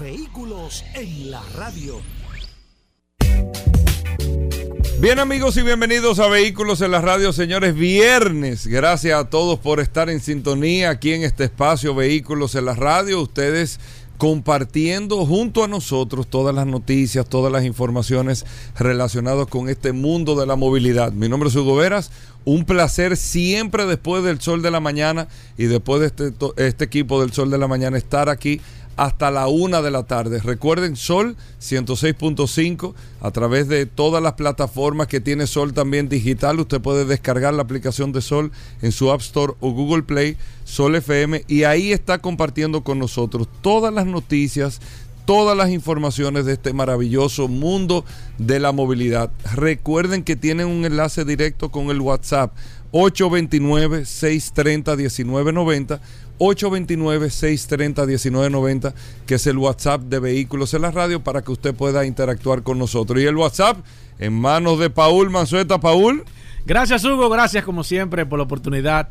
Vehículos en la radio. Bien amigos y bienvenidos a Vehículos en la Radio, señores, viernes. Gracias a todos por estar en sintonía aquí en este espacio Vehículos en la Radio. Ustedes compartiendo junto a nosotros todas las noticias, todas las informaciones relacionadas con este mundo de la movilidad. Mi nombre es Hugo Veras, un placer siempre después del sol de la mañana y después de este, este equipo del sol de la mañana estar aquí hasta la una de la tarde. Recuerden Sol 106.5 a través de todas las plataformas que tiene Sol también digital. Usted puede descargar la aplicación de Sol en su App Store o Google Play, Sol FM, y ahí está compartiendo con nosotros todas las noticias, todas las informaciones de este maravilloso mundo de la movilidad. Recuerden que tienen un enlace directo con el WhatsApp 829-630-1990 829-630-1990, que es el WhatsApp de Vehículos en la Radio, para que usted pueda interactuar con nosotros. Y el WhatsApp en manos de Paul Manzueta. Paul. Gracias, Hugo. Gracias, como siempre, por la oportunidad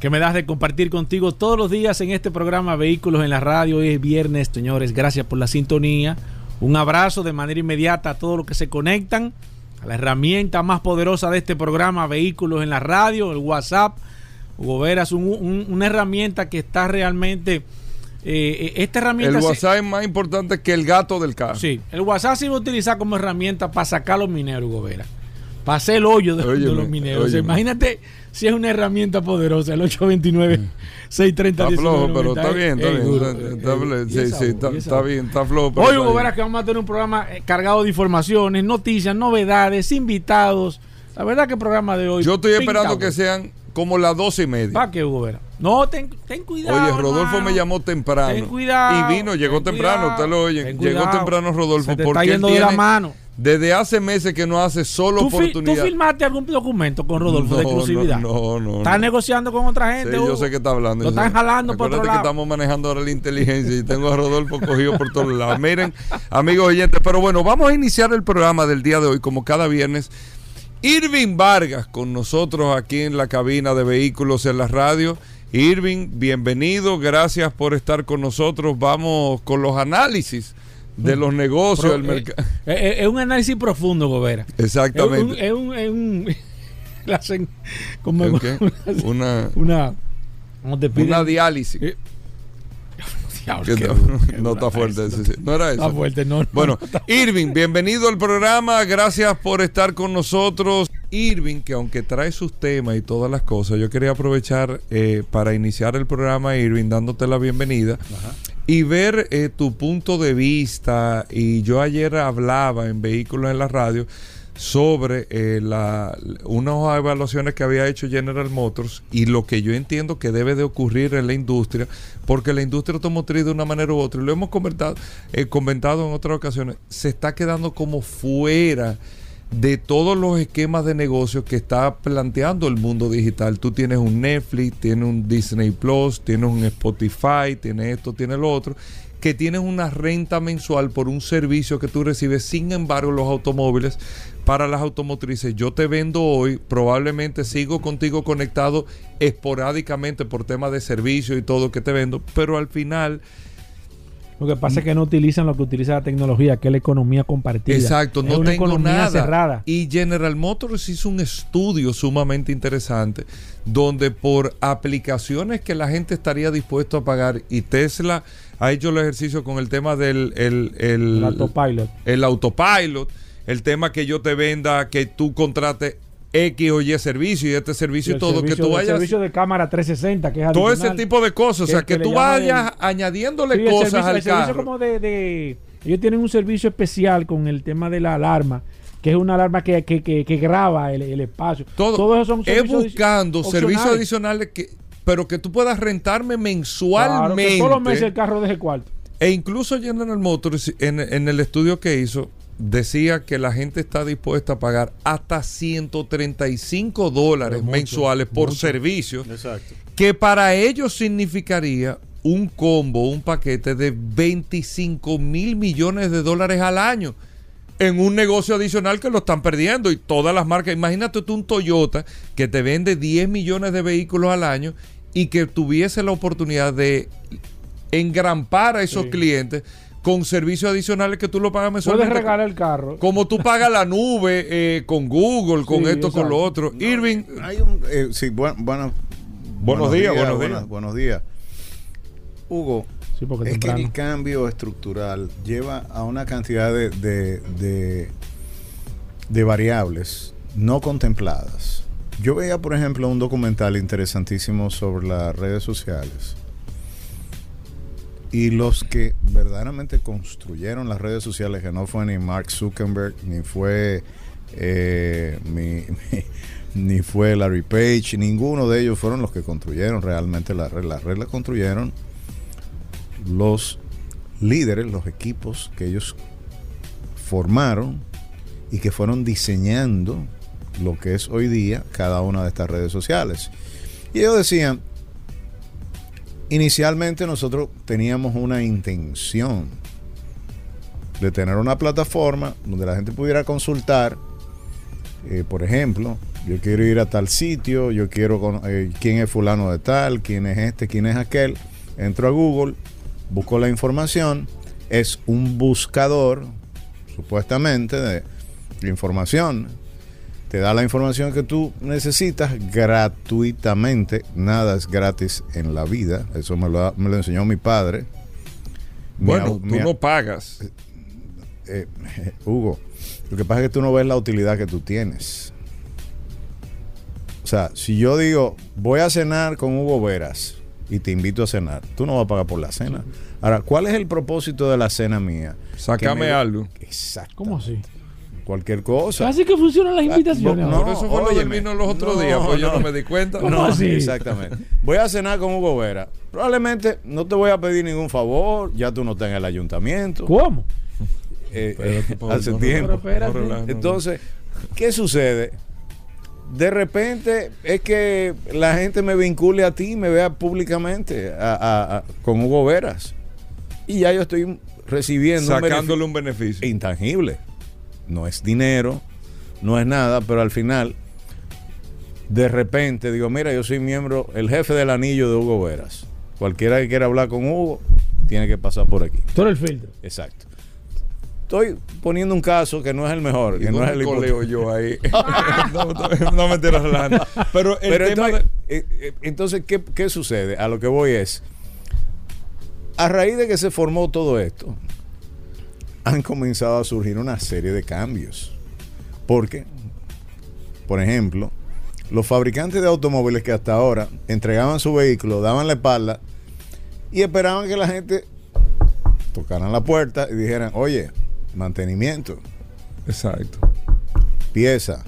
que me das de compartir contigo todos los días en este programa Vehículos en la Radio. Hoy es viernes, señores. Gracias por la sintonía. Un abrazo de manera inmediata a todos los que se conectan a la herramienta más poderosa de este programa, Vehículos en la Radio, el WhatsApp Hugo Veras, una herramienta que está realmente... Eh, esta herramienta... El WhatsApp es más importante que el gato del carro. Sí, el WhatsApp se va a utilizar como herramienta para sacar los mineros, Hugo Veras. Para hacer el hoyo de, los mineros. imagínate si es una herramienta poderosa, el 829 630 Está flojo, pero está bien, está bien. sí, sí, está, bien, está flojo. Hoy, Hugo Veras, que vamos a tener un programa eh, cargado de informaciones, noticias, novedades, invitados. La verdad que el programa de hoy. Yo estoy esperando que sean como las doce y media. ¿Para qué, Hugo? No, ten, ten, cuidado. Oye, Rodolfo me llamó temprano. Ten cuidado. Y vino, llegó temprano, usted lo oye. Llegó temprano Rodolfo. porque está yendo de la mano. Desde hace meses que no hace solo oportunidad. ¿Tú firmaste algún documento con Rodolfo de exclusividad? No, no, no. ¿Estás negociando con otra gente? Sí, yo sé que está hablando. Lo están jalando por otro lado. que estamos manejando ahora la inteligencia y tengo a Rodolfo cogido por todos lados. Miren, amigos oyentes, pero bueno, vamos a iniciar el programa del día de hoy como cada viernes Irving Vargas con nosotros aquí en la cabina de vehículos en la radio. Irving, bienvenido, gracias por estar con nosotros. Vamos con los análisis de los negocios del mercado. Eh, eh, es, un análisis profundo, Gobera. Exactamente. Es un, es un, como una, una, una diálisis. No, está fuerte. No era eso. Está fuerte, no. Bueno, Irving, bienvenido al programa. Gracias por estar con nosotros. Irving, que aunque trae sus temas y todas las cosas, yo quería aprovechar eh, para iniciar el programa, Irving, dándote la bienvenida. Y ver eh, tu punto de vista. Y yo ayer hablaba en Vehículos en la Radio sobre eh, la, unas evaluaciones que había hecho General Motors y lo que yo entiendo que debe de ocurrir en la industria, porque la industria automotriz de una manera u otra, y lo hemos comentado, eh, comentado en otras ocasiones, se está quedando como fuera de todos los esquemas de negocio que está planteando el mundo digital. Tú tienes un Netflix, tienes un Disney Plus, tienes un Spotify, tienes esto, tienes lo otro, que tienes una renta mensual por un servicio que tú recibes. Sin embargo, los automóviles para las automotrices. Yo te vendo hoy, probablemente sigo contigo conectado esporádicamente por temas de servicio y todo que te vendo, pero al final... Lo que pasa es que no utilizan lo que utiliza la tecnología, que es la economía compartida. Exacto, no tengo economía nada. cerrada. Y General Motors hizo un estudio sumamente interesante donde por aplicaciones que la gente estaría dispuesto a pagar y Tesla ha hecho el ejercicio con el tema del el, el autopilot. El autopilot el tema que yo te venda, que tú contrates X o Y servicio y este servicio y, todo, que tú vayas. El servicio de cámara 360, que es Todo ese tipo de cosas, o sea, que, tú vayas añadiéndole cosas al carro. como de, Ellos tienen un servicio especial con el tema de la alarma que es una alarma que, que, que, graba el, espacio. Todo, eso son es buscando servicios adicionales que pero que tú puedas rentarme mensualmente. Claro, que todos los meses el carro deje cuarto. E incluso General Motors, en, en el estudio que hizo, decía que la gente está dispuesta a pagar hasta 135 dólares mucho, mensuales por mucho. servicio, Exacto. que para ellos significaría un combo, un paquete de 25 mil millones de dólares al año en un negocio adicional que lo están perdiendo y todas las marcas, imagínate tú un Toyota que te vende 10 millones de vehículos al año y que tuviese la oportunidad de engrampar a esos Sí. clientes con servicios adicionales que tú lo pagas Puedes mensualmente. regalar el carro. Como tú pagas la nube eh, con Google, con Sí, esto, con lo otro. Irving, Hay un, eh, sí, bu- bueno, Buenos días, buenos buenas- días. Buenos días. Hugo, Sí, porque es que el cambio estructural lleva a una cantidad de, de, de- de variables no contempladas. Yo veía, por ejemplo, un documental interesantísimo sobre las redes sociales. Y los que verdaderamente construyeron las redes sociales, que no fue ni Mark Zuckerberg, ni fue eh, mi- mi- ni fue Larry Page, ninguno de ellos fueron los que construyeron realmente las redes. Las redes las construyeron los líderes, los equipos que ellos formaron y que fueron diseñando lo que es hoy día cada una de estas redes sociales. Y ellos decían, inicialmente nosotros teníamos una intención de tener una plataforma donde la gente pudiera consultar, eh, por ejemplo, yo quiero ir a tal sitio, yo quiero con- eh, quién es fulano de tal, quién es este, quién es aquel. Entro a Google, busco la información, es un buscador, supuestamente, de información. Te da la información que tú necesitas gratuitamente. Nada es gratis en la vida. Eso me lo, me lo enseñó mi padre. Bueno, tú mi- no pagas. eh, Hugo, lo que pasa es que tú no ves la utilidad que tú tienes. O sea, si yo digo, voy a cenar con Hugo Veras y te invito a cenar, tú no vas a pagar por la cena. Ahora, ¿cuál es el propósito de la cena mía? Sácame me- algo. Exacto. ¿Cómo así? Cualquier cosa. Así que funcionan las invitaciones. no. Por eso fue lo del óyeme. vino los otros No, días, pues yo no. me di cuenta. ¿Cómo No, así? exactamente. Voy a cenar con Hugo Vera. Probablemente no te voy a pedir ningún favor, ya tú no estás en el ayuntamiento. ¿Cómo? Eh, hace tiempo. Entonces, ¿qué sucede? De repente es que la gente me vincule a ti, me vea públicamente a- a- a- con Hugo Veras. Y ya yo estoy recibiendo un sacándole un beneficio. beneficio intangible. No es dinero, no es nada, pero al final, de repente digo, mira, yo soy miembro, el jefe del anillo de Hugo Veras. Cualquiera que quiera hablar con Hugo, tiene que pasar por aquí. Eres el filtro. Exacto. Estoy poniendo un caso que no es el mejor, ¿Y que no es el coleo yo ahí? no, no, no me estoy relajando. Pero el Pero tema entonces, de- eh, eh, entonces ¿qué, qué sucede? A lo que voy es, a raíz de que se formó todo esto, han comenzado a surgir una serie de cambios. Porque, por ejemplo, los fabricantes de automóviles que hasta ahora entregaban su vehículo, daban la espalda y esperaban que la gente tocara la puerta y dijeran, oye, mantenimiento, Exacto. pieza.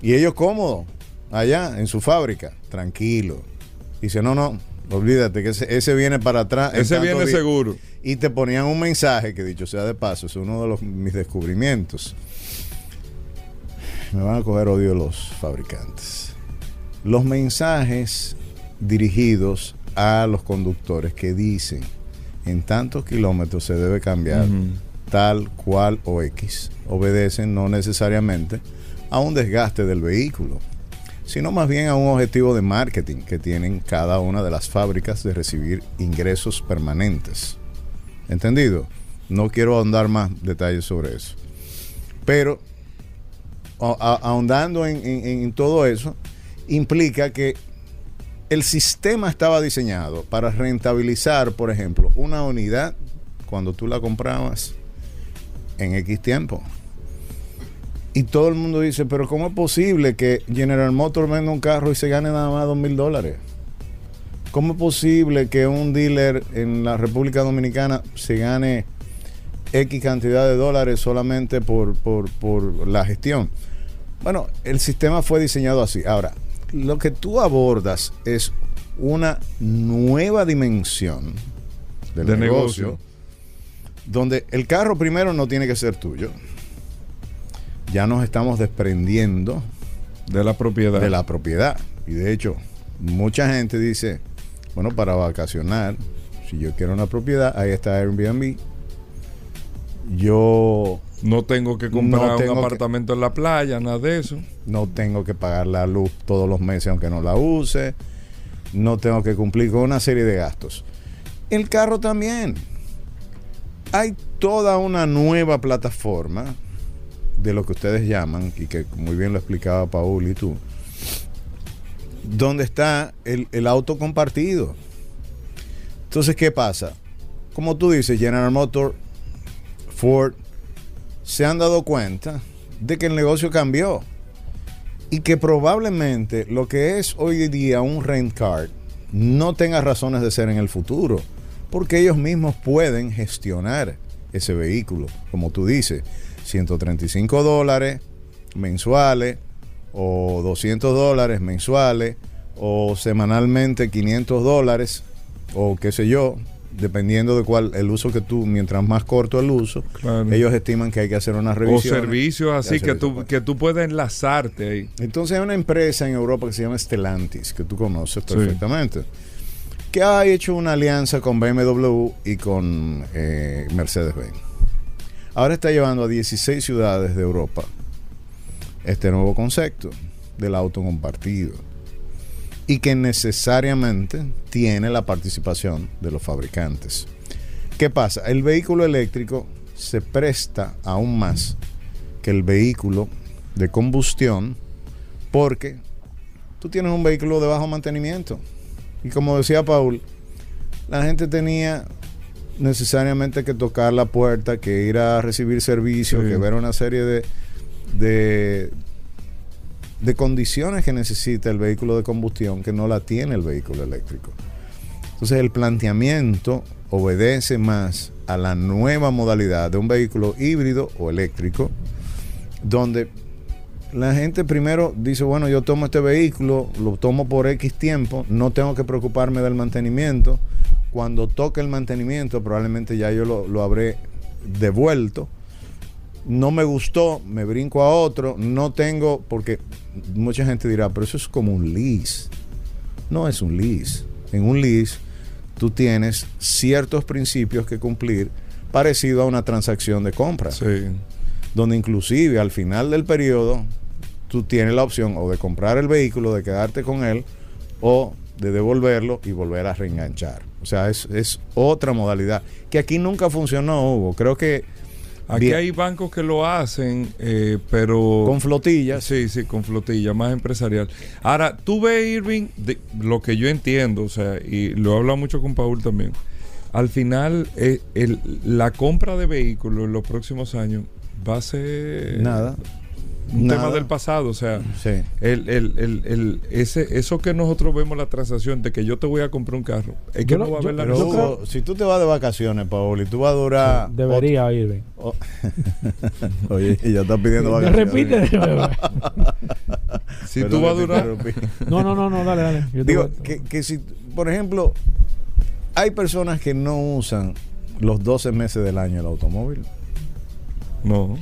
Y ellos cómodos, allá en su fábrica, tranquilo. Dice, no, no, olvídate que ese, ese viene para atrás. Ese viene día". seguro. Y te ponían un mensaje que dicho sea de paso, es uno de los, mis descubrimientos. Me van a coger odio los fabricantes. Los mensajes dirigidos a los conductores que dicen en tantos kilómetros se debe cambiar tal cual o X obedecen no necesariamente a un desgaste del vehículo, sino más bien a un objetivo de marketing que tienen cada una de las fábricas de recibir ingresos permanentes. ¿Entendido? No quiero ahondar más detalles sobre eso. Pero ahondando en- en todo eso, implica que el sistema estaba diseñado para rentabilizar, por ejemplo, una unidad cuando tú la comprabas en X tiempo. Y todo el mundo dice, pero ¿cómo es posible que General Motors venda un carro y se gane nada más dos mil dólares? ¿Cómo es posible que un dealer en la República Dominicana se gane X cantidad de dólares solamente por, por, por la gestión? Bueno, el sistema fue diseñado así. Ahora, lo que tú abordas es una nueva dimensión del De negocio, negocio. donde el carro primero no tiene que ser tuyo. Ya nos estamos desprendiendo De la propiedad. de la propiedad. Y de hecho, mucha gente dice, bueno, para vacacionar, si yo quiero una propiedad, ahí está Airbnb. Yo No tengo que comprar No tengo un que- apartamento en la playa, nada de eso. no tengo que pagar la luz todos los meses aunque no la use. No tengo que cumplir con una serie de gastos. El carro también. Hay toda una nueva plataforma de lo que ustedes llaman, y que muy bien lo explicaba Paul y tú, donde está el, el auto compartido. Entonces, ¿qué pasa? Como tú dices, General Motors, Ford, se han dado cuenta de que el negocio cambió y que probablemente lo que es hoy día un rent car no tenga razones de ser en el futuro, porque ellos mismos pueden gestionar ese vehículo, como tú dices, 135 dólares mensuales o 200 dólares mensuales o semanalmente 500 dólares o qué sé yo, dependiendo de cuál el uso que tú, mientras más corto el uso, Claro. ellos estiman que hay que hacer una O revisión. servicios así que tú, que tú puedes enlazarte ahí. Entonces hay una empresa en Europa que se llama Stellantis, que tú conoces Sí. perfectamente, que ha hecho una alianza con BMW y con eh, Mercedes-Benz. Ahora está llevando a 16 ciudades de Europa este nuevo concepto del auto compartido y que necesariamente tiene la participación de los fabricantes. ¿Qué pasa? El vehículo eléctrico se presta aún más que el vehículo de combustión porque tú tienes un vehículo de bajo mantenimiento. Y como decía Paul, la gente tenía necesariamente que tocar la puerta, que ir a recibir servicio, Sí. que ver una serie de, de, de condiciones que necesita el vehículo de combustión que no la tiene el vehículo eléctrico. Entonces el planteamiento obedece más a la nueva modalidad de un vehículo híbrido o eléctrico, donde la gente primero dice, bueno, yo tomo este vehículo, lo tomo por X tiempo, no tengo que preocuparme del mantenimiento. Cuando toque el mantenimiento, probablemente ya yo lo, lo habré devuelto. No me gustó, me brinco a otro, no tengo, porque mucha gente dirá, pero eso es como un lease. No es un lease. En un lease tú tienes ciertos principios que cumplir parecido a una transacción de compra Sí. donde inclusive al final del periodo tú tienes la opción o de comprar el vehículo, de quedarte con él o de devolverlo y volver a reenganchar. O sea, es, es otra modalidad que aquí nunca funcionó, Hugo. Creo que Aquí bien, hay bancos que lo hacen, eh, pero... con flotillas. Sí, sí, con flotilla, más empresarial. Ahora, tú ves, Irving, de- lo que yo entiendo, o sea, y lo he hablado mucho con Paul también. Al final, eh, el- la compra de vehículos en los próximos años va a ser Nada. Un nada. tema del pasado. O sea, Sí. el, el, el, el- ese, eso que nosotros vemos la transacción de que yo te voy a comprar un carro, es que Yo no va a haber la. Hugo, si tú te vas de vacaciones, Paul, y tú vas a durar... Debería ir. otro- o- Oye, y ya estás pidiendo vacaciones. repite. Si Perdón tú vas a durar... No, no, no, no, dale, dale. Yo te Digo, que, que si, por ejemplo, hay personas que no usan los 12 meses del año el automóvil. No.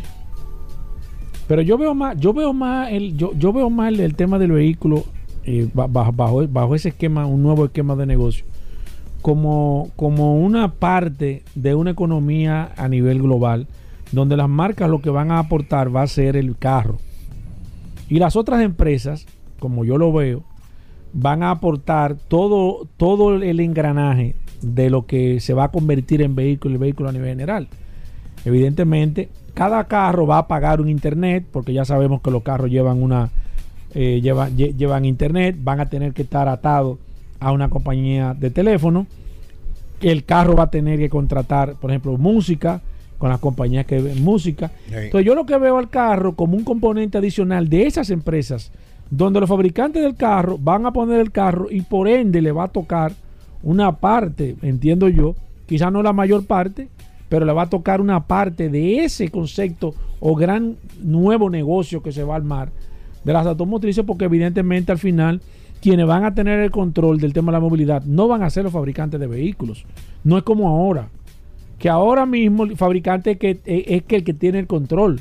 Pero yo veo más, yo veo más el, yo, yo veo más el, el tema del vehículo eh, ba- bajo, bajo, bajo ese esquema, un nuevo esquema de negocio, como, como una parte de una economía a nivel global, donde las marcas lo que van a aportar va a ser el carro. Y las otras empresas, como yo lo veo, van a aportar todo, todo el engranaje de lo que se va a convertir en vehículo y vehículo a nivel general. Evidentemente, cada carro va a pagar un internet, porque ya sabemos que los carros llevan una eh, llevan, lle- llevan internet, van a tener que estar atados a una compañía de teléfono. El carro va a tener que contratar, por ejemplo, música con las compañías que ven música. Entonces yo lo que veo al carro como un componente adicional de esas empresas, donde los fabricantes del carro van a poner el carro y por ende le va a tocar una parte, entiendo yo, quizás no la mayor parte, pero le va a tocar una parte de ese concepto o gran nuevo negocio que se va a armar de las automotrices, porque evidentemente al final quienes van a tener el control del tema de la movilidad no van a ser los fabricantes de vehículos. No es como ahora, que ahora mismo el fabricante que, eh, es que el que tiene el control.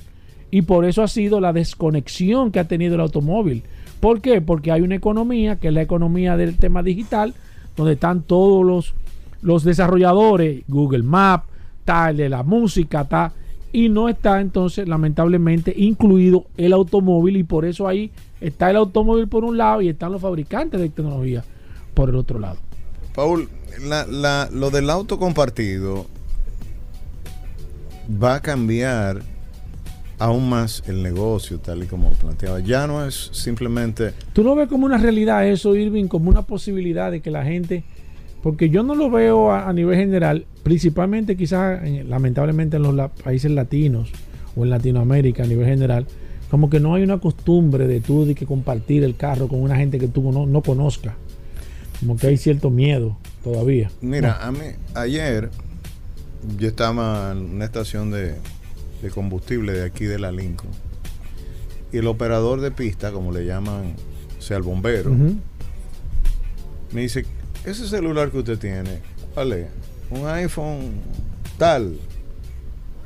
Y por eso ha sido la desconexión que ha tenido el automóvil. ¿Por qué? Porque hay una economía, que es la economía del tema digital, donde están todos los, los desarrolladores, Google Maps, de la música, tal, y no está entonces, lamentablemente, incluido el automóvil, y por eso ahí está el automóvil por un lado y están los fabricantes de tecnología por el otro lado. Paul, la- la- lo del auto compartido va a cambiar aún más el negocio, tal y como planteaba. Ya no es simplemente ¿Tú no ves como una realidad eso, Irving, como una posibilidad de que la gente, porque yo no lo veo a, a nivel general, principalmente quizás en- lamentablemente en los la- países latinos o en Latinoamérica a nivel general, como que no hay una costumbre de tú de que compartir el carro con una gente que tú no, no conozcas. Como que hay cierto miedo todavía. Mira, a mí, ayer yo estaba en una estación de, de combustible de aquí de la Lincoln. Y el operador de pista, como le llaman, o sea, el bombero, me dice, ese celular que usted tiene, ¿cuál es? Un iPhone tal.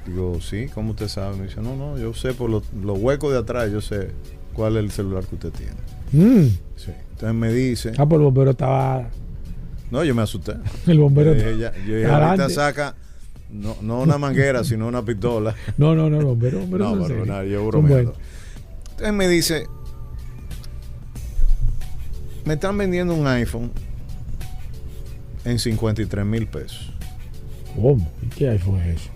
Digo, sí, ¿cómo usted sabe? Me dice, no, no, yo sé por los, los huecos de atrás, yo sé cuál es el celular que usted tiene. Mm. Sí. Entonces me dice, Ah, pues el bombero estaba. no, yo me asusté. El bombero. Yo dije, yo dije, ahorita saca no, no una manguera, sino una pistola. No, no, no, el bombero. bombero No, pero nada, yo bromeando. Entonces me dice, me están vendiendo un iPhone en 53 mil pesos. ¿Cómo? ¿Y qué iPhone es eso?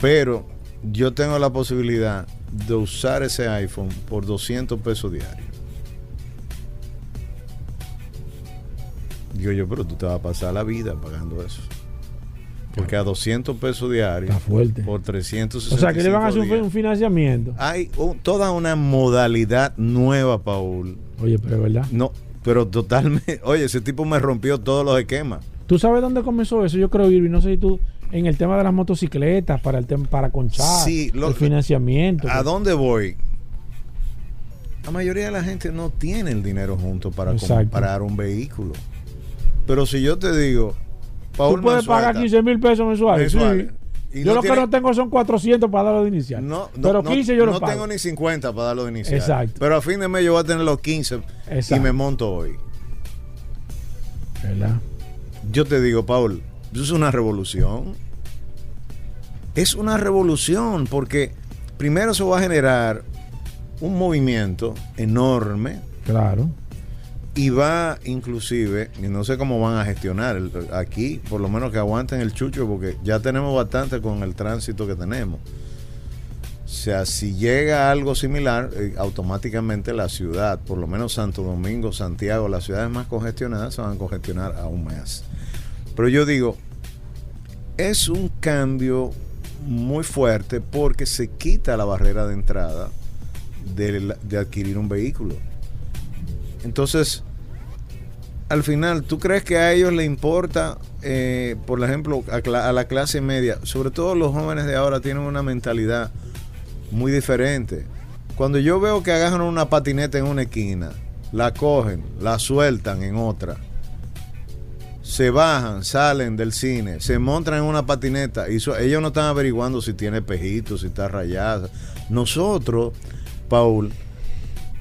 Pero yo tengo la posibilidad de usar ese iPhone por 200 pesos diarios. Digo yo, pero tú te vas a pasar la vida pagando eso. Porque a 200 pesos diarios Está fuerte. por O 365 sea, que le van a hacer un financiamiento. Hay un- toda una modalidad nueva, Paul. Oye, pero es verdad. No, pero totalmente. Oye, ese tipo me rompió todos los esquemas. ¿Tú sabes dónde comenzó eso? Yo creo, Irving, no sé si tú, en el tema de las motocicletas, para el tema, para conchar, Sí, lo- el financiamiento. ¿A dónde voy? La mayoría de la gente no tiene el dinero junto para Exacto. comprar un vehículo. Pero si yo te digo, Paul Tú puedes pagar Manzueta, 15 mil pesos mensuales. mensuales, sí. y Yo no lo tiene- que no tengo son 400 para darlo de inicial. No, no, pero no- 15 yo lo no pago. tengo ni 50 para darlo de inicial. Exacto. Pero a fin de mes yo voy a tener los 15 y me monto hoy. ¿Verdad? Yo te digo, Paul, eso es una revolución. Es una revolución porque primero eso va a generar un movimiento enorme Claro. y va inclusive, y no sé cómo van a gestionar el- aquí, por lo menos que aguanten el chucho porque ya tenemos bastante con el tránsito que tenemos. O sea, si llega algo similar, eh, automáticamente la ciudad, por lo menos Santo Domingo, Santiago, las ciudades más congestionadas se van a congestionar aún más. Pero yo digo, es un cambio muy fuerte porque se quita la barrera de entrada de, adquirir un vehículo. Entonces, al final, ¿tú crees que a ellos le importa, eh, por ejemplo, a, a la clase media? Sobre todo los jóvenes de ahora tienen una mentalidad muy diferente. Cuando yo veo que agarran una patineta en una esquina, la cogen, la sueltan en otra, se bajan, salen del cine, se montan en una patineta y so- ellos no están averiguando si tiene pejitos, si está rayada. Nosotros, Paul,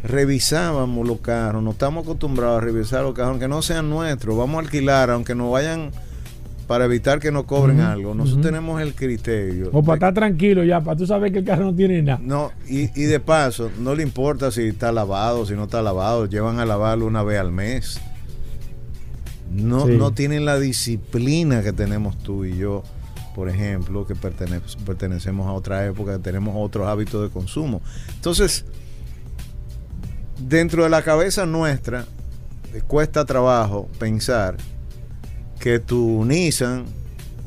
revisábamos los carros, no estamos acostumbrados a revisar los carros, aunque no sean nuestros, vamos a alquilar, aunque nos vayan para evitar que nos cobren algo. Nosotros tenemos el criterio. O para estar tranquilo ya, para tú saber que el carro no tiene nada. no, y, y de paso, no le importa si está lavado, si no está lavado, llevan a lavarlo una vez al mes. No, Sí. no tienen la disciplina que tenemos tú y yo, por ejemplo, que pertene- pertenecemos a otra época, que tenemos otros hábitos de consumo. Entonces, dentro de la cabeza nuestra, cuesta trabajo pensar que tu Nissan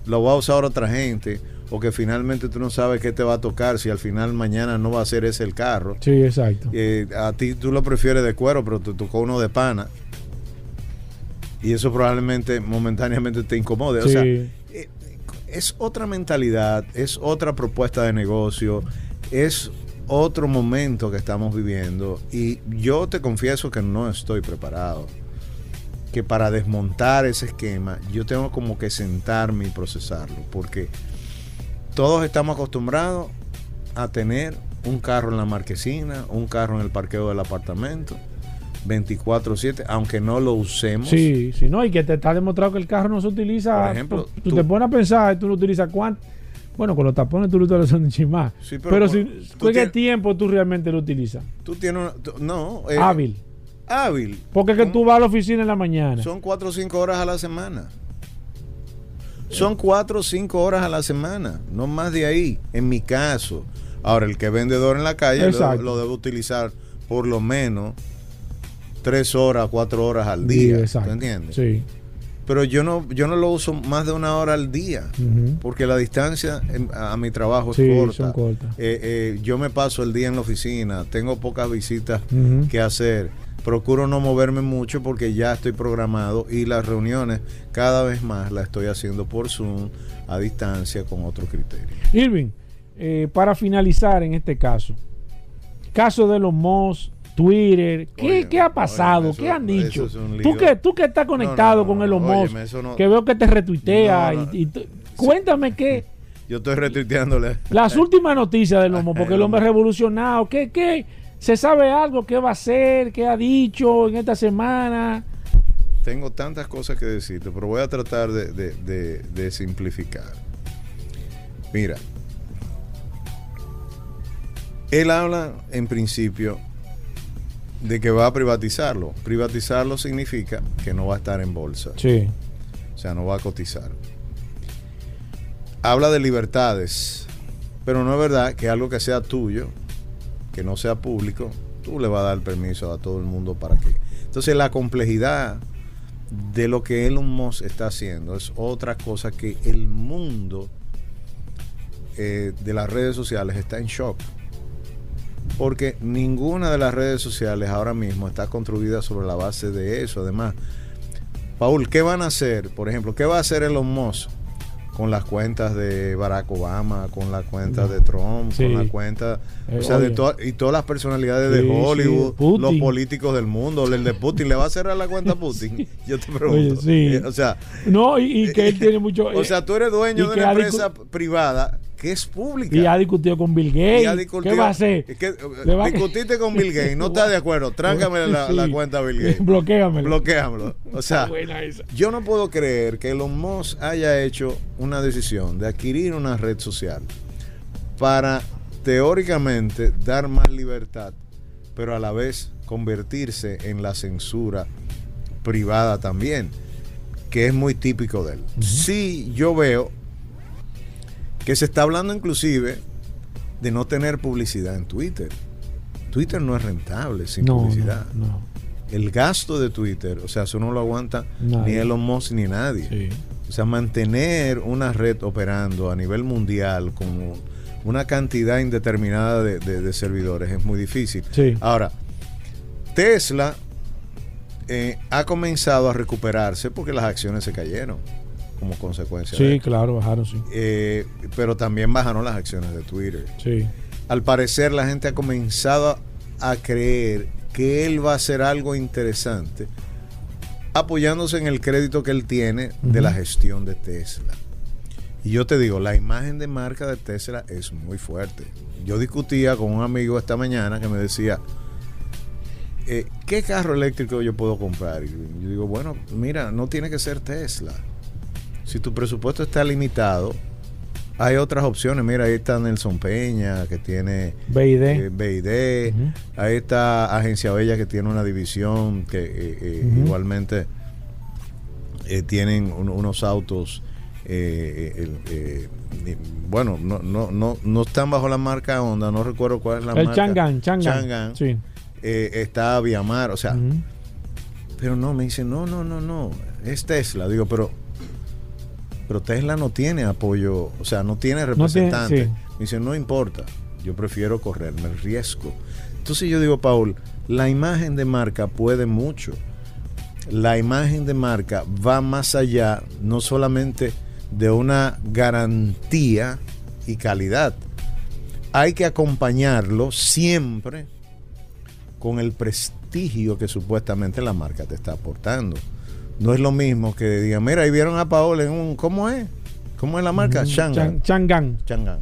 lo va a usar otra gente o que finalmente tú no sabes qué te va a tocar si al final mañana no va a ser ese el carro. Sí, exacto. Eh, a ti tú lo prefieres de cuero, pero te tocó uno de pana. Y eso probablemente momentáneamente te incomode. O sea, eh, es otra mentalidad, es otra propuesta de negocio, es otro momento que estamos viviendo. Y yo te confieso que no estoy preparado. Que para desmontar ese esquema, yo tengo como que sentarme y procesarlo. Porque todos estamos acostumbrados a tener un carro en la marquesina, un carro en el parqueo del apartamento, 24/7, aunque no lo usemos. Sí, sí, no, y que te está demostrado que el carro no se utiliza. Por ejemplo, tú, tú- te pones a pensar, tú lo utilizas cuánto. Bueno, con los tapones tú lo utilizas un chin más. Sí, pero pero si, por- tú ¿qué tiempo tú realmente lo utilizas? Tú tienes una, tú- no, eh, Hábil. Hábil. Porque es que tú vas a la oficina en la mañana. Son 4 o 5 horas a la semana. Son 4 o 5 horas a la semana, no más de ahí, en mi caso. Ahora, el que es vendedor en la calle lo, lo debe utilizar por lo menos 3 horas, 4 horas al Sí, día. exacto. ¿Tú entiendes? Sí. Pero yo no, yo no lo uso más de una hora al día, porque la distancia en- a, mi trabajo es Sí, corta. son cortas. Eh, eh, yo me paso el día en la oficina, tengo pocas visitas que hacer. Procuro no moverme mucho porque ya estoy programado y las reuniones cada vez más las estoy haciendo por Zoom a distancia con otro criterio. Irving, eh, para finalizar en este caso, caso de los Moss, Twitter, ¿qué, Óyeme, qué ha pasado? óyeme, eso- ¿Qué han dicho? es tú, que, tú que estás conectado No, no, con Elon Musk, óyeme, que veo que te retuitea No, no. y, y tú- cuéntame qué Yo estoy retuiteándole. las últimas noticias del Lomo, porque el hombre revolucionado, ¿qué, qué? ¿Se sabe algo? ¿Qué va a hacer? ¿Qué ha dicho en esta semana? Tengo tantas cosas que decirte, pero voy a tratar de, de- de- de simplificar. Mira, él habla en principio de que va a privatizarlo. Privatizarlo significa que no va a estar en bolsa. Sí. O sea, no va a cotizar. Habla de libertades, pero no es verdad que algo que sea tuyo, que no sea público, tú le vas a dar permiso a todo el mundo para que. Entonces, la complejidad de lo que Elon Musk está haciendo es otra cosa que el mundo eh, de las redes sociales está en shock. Porque ninguna de las redes sociales ahora mismo está construida sobre la base de eso. Además, Paul, ¿qué van a hacer? Por ejemplo, ¿qué va a hacer Elon Musk con las cuentas de Barack Obama, con las cuentas de Trump, Sí. con la cuenta, Eh, o sea, de to- y todas las personalidades Sí, de Hollywood, sí, los políticos del mundo, el de Putin, ¿le va a cerrar la cuenta a Putin? Yo te pregunto. Oye, o sea, No, y, y que él tiene mucho. o sea, tú eres dueño de una empresa privada que es pública. y ha discutido con Bill Gates. Discutido- ¿Qué va a hacer? Es que, eh, va a- discutiste con Bill Gates, no estás de acuerdo, tráncame la, la cuenta a Bill Gates. Bloquéamelo. Bloquéamelo. O sea, yo no puedo creer que Elon Musk haya hecho una decisión de adquirir una red social para teóricamente dar más libertad, pero a la vez convertirse en la censura privada también, que es muy típico de él. Sí, yo veo que se está hablando inclusive de no tener publicidad en Twitter. Twitter no es rentable sin No, publicidad. no, no. El gasto de Twitter, o sea, eso no lo aguanta Nadie. ni Elon Musk ni nadie. Sí. O sea, mantener una red operando a nivel mundial con una cantidad indeterminada de, de- de servidores es muy difícil. Sí. Ahora, Tesla eh, ha comenzado a recuperarse porque las acciones se cayeron como consecuencia. de Sí, esto. claro, bajaron, sí. Eh, pero también bajaron las acciones de Twitter. Sí. Al parecer la gente ha comenzado a, a creer que él va a hacer algo interesante apoyándose en el crédito que él tiene de la gestión de Tesla. Y yo te digo, la imagen de marca de Tesla es muy fuerte. Yo discutía con un amigo esta mañana que me decía, eh, ¿qué carro eléctrico yo puedo comprar? Y yo digo, bueno, mira, no tiene que ser Tesla. Si tu presupuesto está limitado, hay otras opciones. Mira, ahí está Nelson Peña, que tiene BID. eh, BID. Ahí está Agencia Bella, que tiene una división que eh, eh, igualmente eh, tienen un- unos autos. bueno, no, no, no, no están bajo la marca Honda, no recuerdo cuál es la el marca. Chang'an, Chang'an. Chang'an. Sí. Está Viamar, o sea, pero no, me dice, no, no, no, no, es Tesla. Digo, pero, pero Tesla no tiene apoyo, o sea, no tiene tiene, representante. sí. Me dice, no importa, yo prefiero correrme el riesgo. Entonces yo digo, Paul, la imagen de marca puede mucho. La imagen de marca va más allá, no solamente de una garantía y calidad. Hay que acompañarlo siempre con el prestigio que supuestamente la marca te está aportando. No es lo mismo que digan, mira, ahí vieron a Paola en un, ¿cómo es? ¿Cómo es la marca? Shangan. Chan- Chang'an. Chang'an.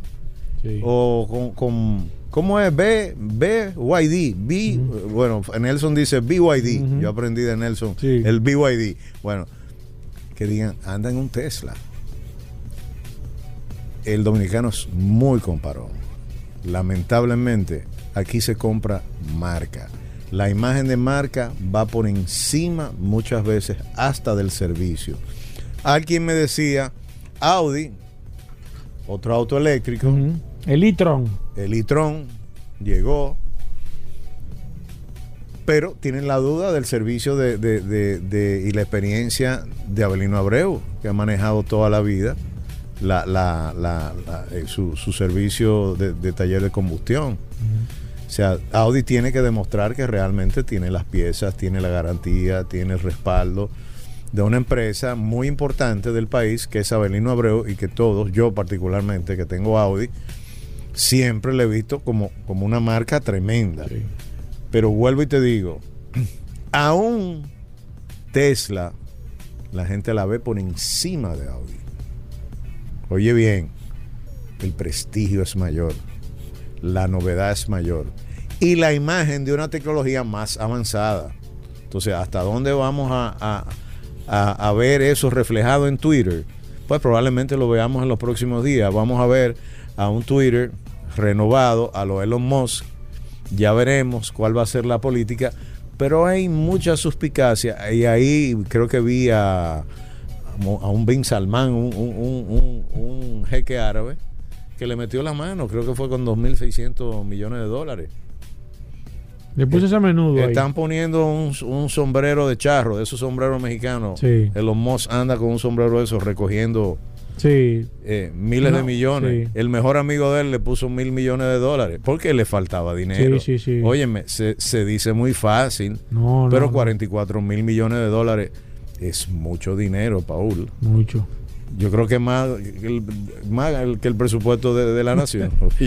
Sí. O con, con- ¿Cómo es? B, BYD. B, Bueno, Nelson dice BYD. Yo aprendí de Nelson Sí. el BYD. Bueno, que digan, anda en un Tesla. El dominicano es muy comparón. Lamentablemente, aquí se compra marca. La imagen de marca va por encima muchas veces hasta del servicio. Alguien me decía, Audi, otro auto eléctrico. El e-tron. el e-tron llegó, pero tienen la duda del servicio de, de- de- de- y la experiencia de Abelino Abreu, que ha manejado toda la vida la- la- la- eh, su, su servicio de, de taller de combustión. O sea, Audi tiene que demostrar que realmente tiene las piezas, tiene la garantía, tiene el respaldo de una empresa muy importante del país, que es Abelino Abreu, y que todos, yo particularmente, que tengo Audi, siempre le he visto como, como una marca tremenda. Sí. Pero vuelvo y te digo, aún Tesla, la gente la ve por encima de Audi. Oye bien, el prestigio es mayor, la novedad es mayor y la imagen de una tecnología más avanzada. Entonces, ¿hasta dónde vamos a, a- a- ver eso reflejado en Twitter? Pues probablemente lo veamos en los próximos días. Vamos a ver a un Twitter renovado, a lo Elon Musk. Ya veremos cuál va a ser la política. Pero hay mucha suspicacia. Y ahí creo que vi a, a un Bin Salman, un- un- un- un jeque árabe, que le metió la mano. Creo que fue con 2.600 millones de dólares. Le puse ese menudo ahí. Están poniendo un, un sombrero de charro, de esos sombreros mexicanos. Sí. Elon Musk anda con un sombrero de esos recogiendo Sí. eh, miles de millones. sí. El mejor amigo de él le puso mil millones de dólares porque le faltaba dinero. Sí, sí, sí. Óyeme, se, se dice muy fácil, no, pero no. 44 mil millones de dólares es mucho dinero, Paul. Mucho. Yo creo que más, que el, más el- que el presupuesto de, de la nación.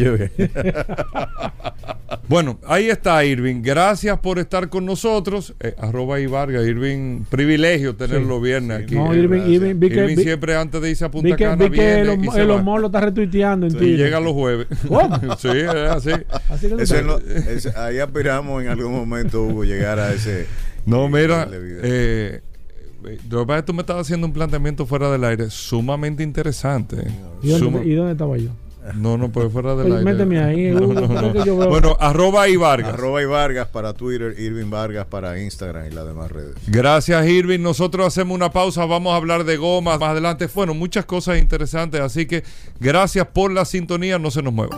Bueno, ahí está Irving. Gracias por estar con nosotros. Eh, arroba y Vargas. Irving, privilegio tenerlo Sí. viernes aquí. No, Eh, Irving. Irving, vi que, Irving vi- siempre antes de irse a Punta vi que, Cana vi que viene Elon, y va. Musk lo está retuiteando en Y Twitter. llega los jueves. ¿Cómo? sí, es así. Así ese no- ese- ahí aspiramos en algún momento, Hugo, llegar a ese. No, mira, eh, lo que pasa es que tú me estabas haciendo un planteamiento fuera del aire sumamente interesante. ¿Y dónde, Suma- ¿Y dónde estaba yo? No, no, pues fuera del aire. méteme ahí, No, no, no. que yo veo- Bueno, arroba y Vargas. Arroba y Vargas para Twitter, Irving Vargas para Instagram y las demás redes. Gracias, Irving. Nosotros hacemos una pausa. Vamos a hablar de gomas más adelante. Bueno, muchas cosas interesantes. Así que gracias por la sintonía. No se nos muevan.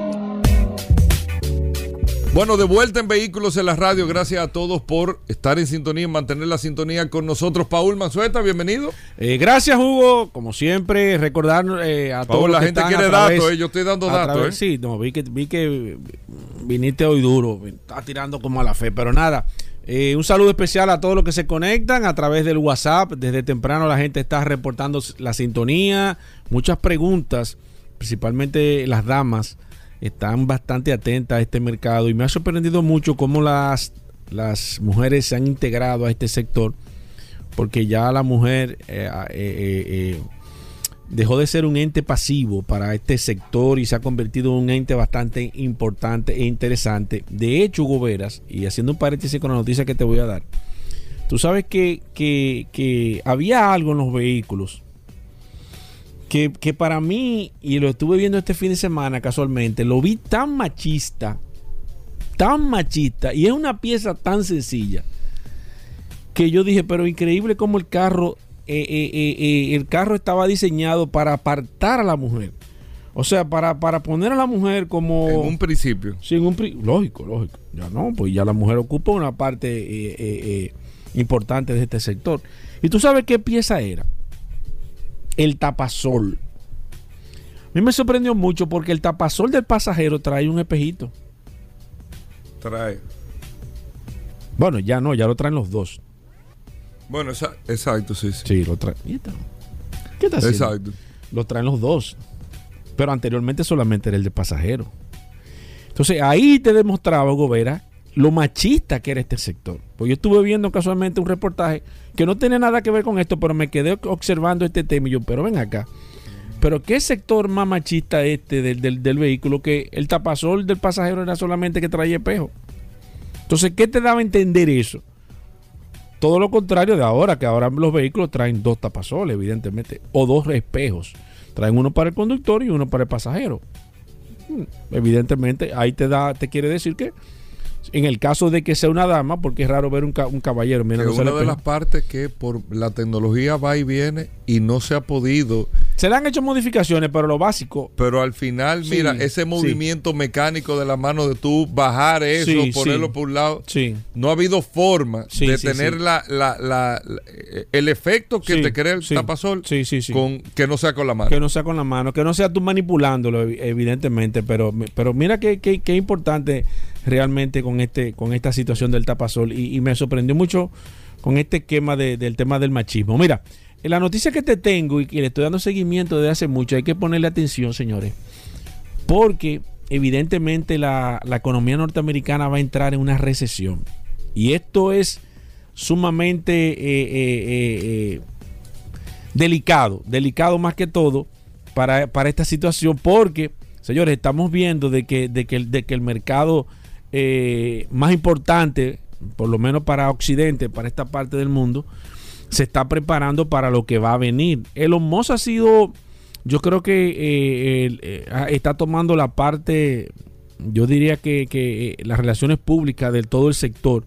Bueno, de vuelta en Vehículos en la Radio. Gracias a todos por estar en sintonía y mantener la sintonía con nosotros. Paul Manzueta, bienvenido. Eh, gracias, Hugo. Como siempre, recordar eh, a todos Paul, la que gente están quiere través- datos. eh. Yo estoy dando datos. través- eh. Sí, no, vi que, vi que viniste hoy duro. Está tirando como a la fe, pero nada. Eh, un saludo especial a todos los que se conectan a través del WhatsApp. Desde temprano la gente está reportando la sintonía, muchas preguntas, principalmente las damas están bastante atentas a este mercado y me ha sorprendido mucho cómo las, las mujeres se han integrado a este sector porque ya la mujer eh, eh, eh, dejó de ser un ente pasivo para este sector y se ha convertido en un ente bastante importante e interesante. De hecho, Hugo Veras, y haciendo un paréntesis con la noticia que te voy a dar, tú sabes que- que había algo en los vehículos que, que para mí, y lo estuve viendo este fin de semana casualmente, lo vi tan machista, tan machista, y es una pieza tan sencilla, que yo dije, pero increíble como el carro, eh, eh, eh, el carro estaba diseñado para apartar a la mujer. O sea, para, para poner a la mujer como... En un principio. Sin un pri- lógico, lógico. Ya no, pues ya la mujer ocupa una parte eh, eh, eh, importante de este sector. ¿Y tú sabes qué pieza era? El tapasol. A mí me sorprendió mucho porque el tapasol del pasajero trae un espejito. Trae. Bueno, ya no, ya lo traen los dos. Bueno, esa- exacto, sí, sí. Sí, lo traen. ¿Qué está haciendo? Exacto. Lo traen los dos. Pero anteriormente solamente era el de pasajero. Entonces ahí te demostraba, Gobera, lo machista que era este sector. Pues yo estuve viendo casualmente un reportaje que no tiene nada que ver con esto, pero me quedé observando este tema y yo, pero ven acá. Pero ¿qué sector más machista este del, del- del vehículo que el tapasol del pasajero era solamente que traía espejo? Entonces, ¿qué te daba a entender eso? Todo lo contrario de ahora, que ahora los vehículos traen dos tapasoles, evidentemente, o dos espejos. Traen uno para el conductor y uno para el pasajero. Mm, Evidentemente, ahí te da, te quiere decir que en el caso de que sea una dama, porque es raro ver un, ca- un caballero Que al una de las partes que por la tecnología va y viene y no se ha podido, Se le han hecho modificaciones, pero lo básico pero al final, Sí, mira, ese sí. movimiento mecánico de la mano de tú bajar eso, Sí, ponerlo por un lado, Sí. no ha habido forma de tener. La, la- la- la- el efecto que te crea el tapasol Sí, sí, sí. con que no sea con la mano. Que no sea con la mano, que no sea tú manipulándolo, evi- evidentemente, pero, pero mira qué qué- qué importante realmente con este con esta situación del tapasol y, y me sorprendió mucho con este esquema de- del tema del machismo. Mira, en la noticia que te tengo y que le estoy dando seguimiento desde hace mucho, hay que ponerle atención, señores, porque evidentemente la, la economía norteamericana va a entrar en una recesión. Y esto es sumamente eh, eh, eh, eh, delicado, delicado más que todo para, para esta situación, porque, señores, estamos viendo de que, de que, de que el mercado eh, más importante, por lo menos para Occidente, para esta parte del mundo, se está preparando para lo que va a venir. Elon Musk ha sido, yo creo que eh, eh, está tomando la parte, yo diría que, que, eh, las relaciones públicas de todo el sector.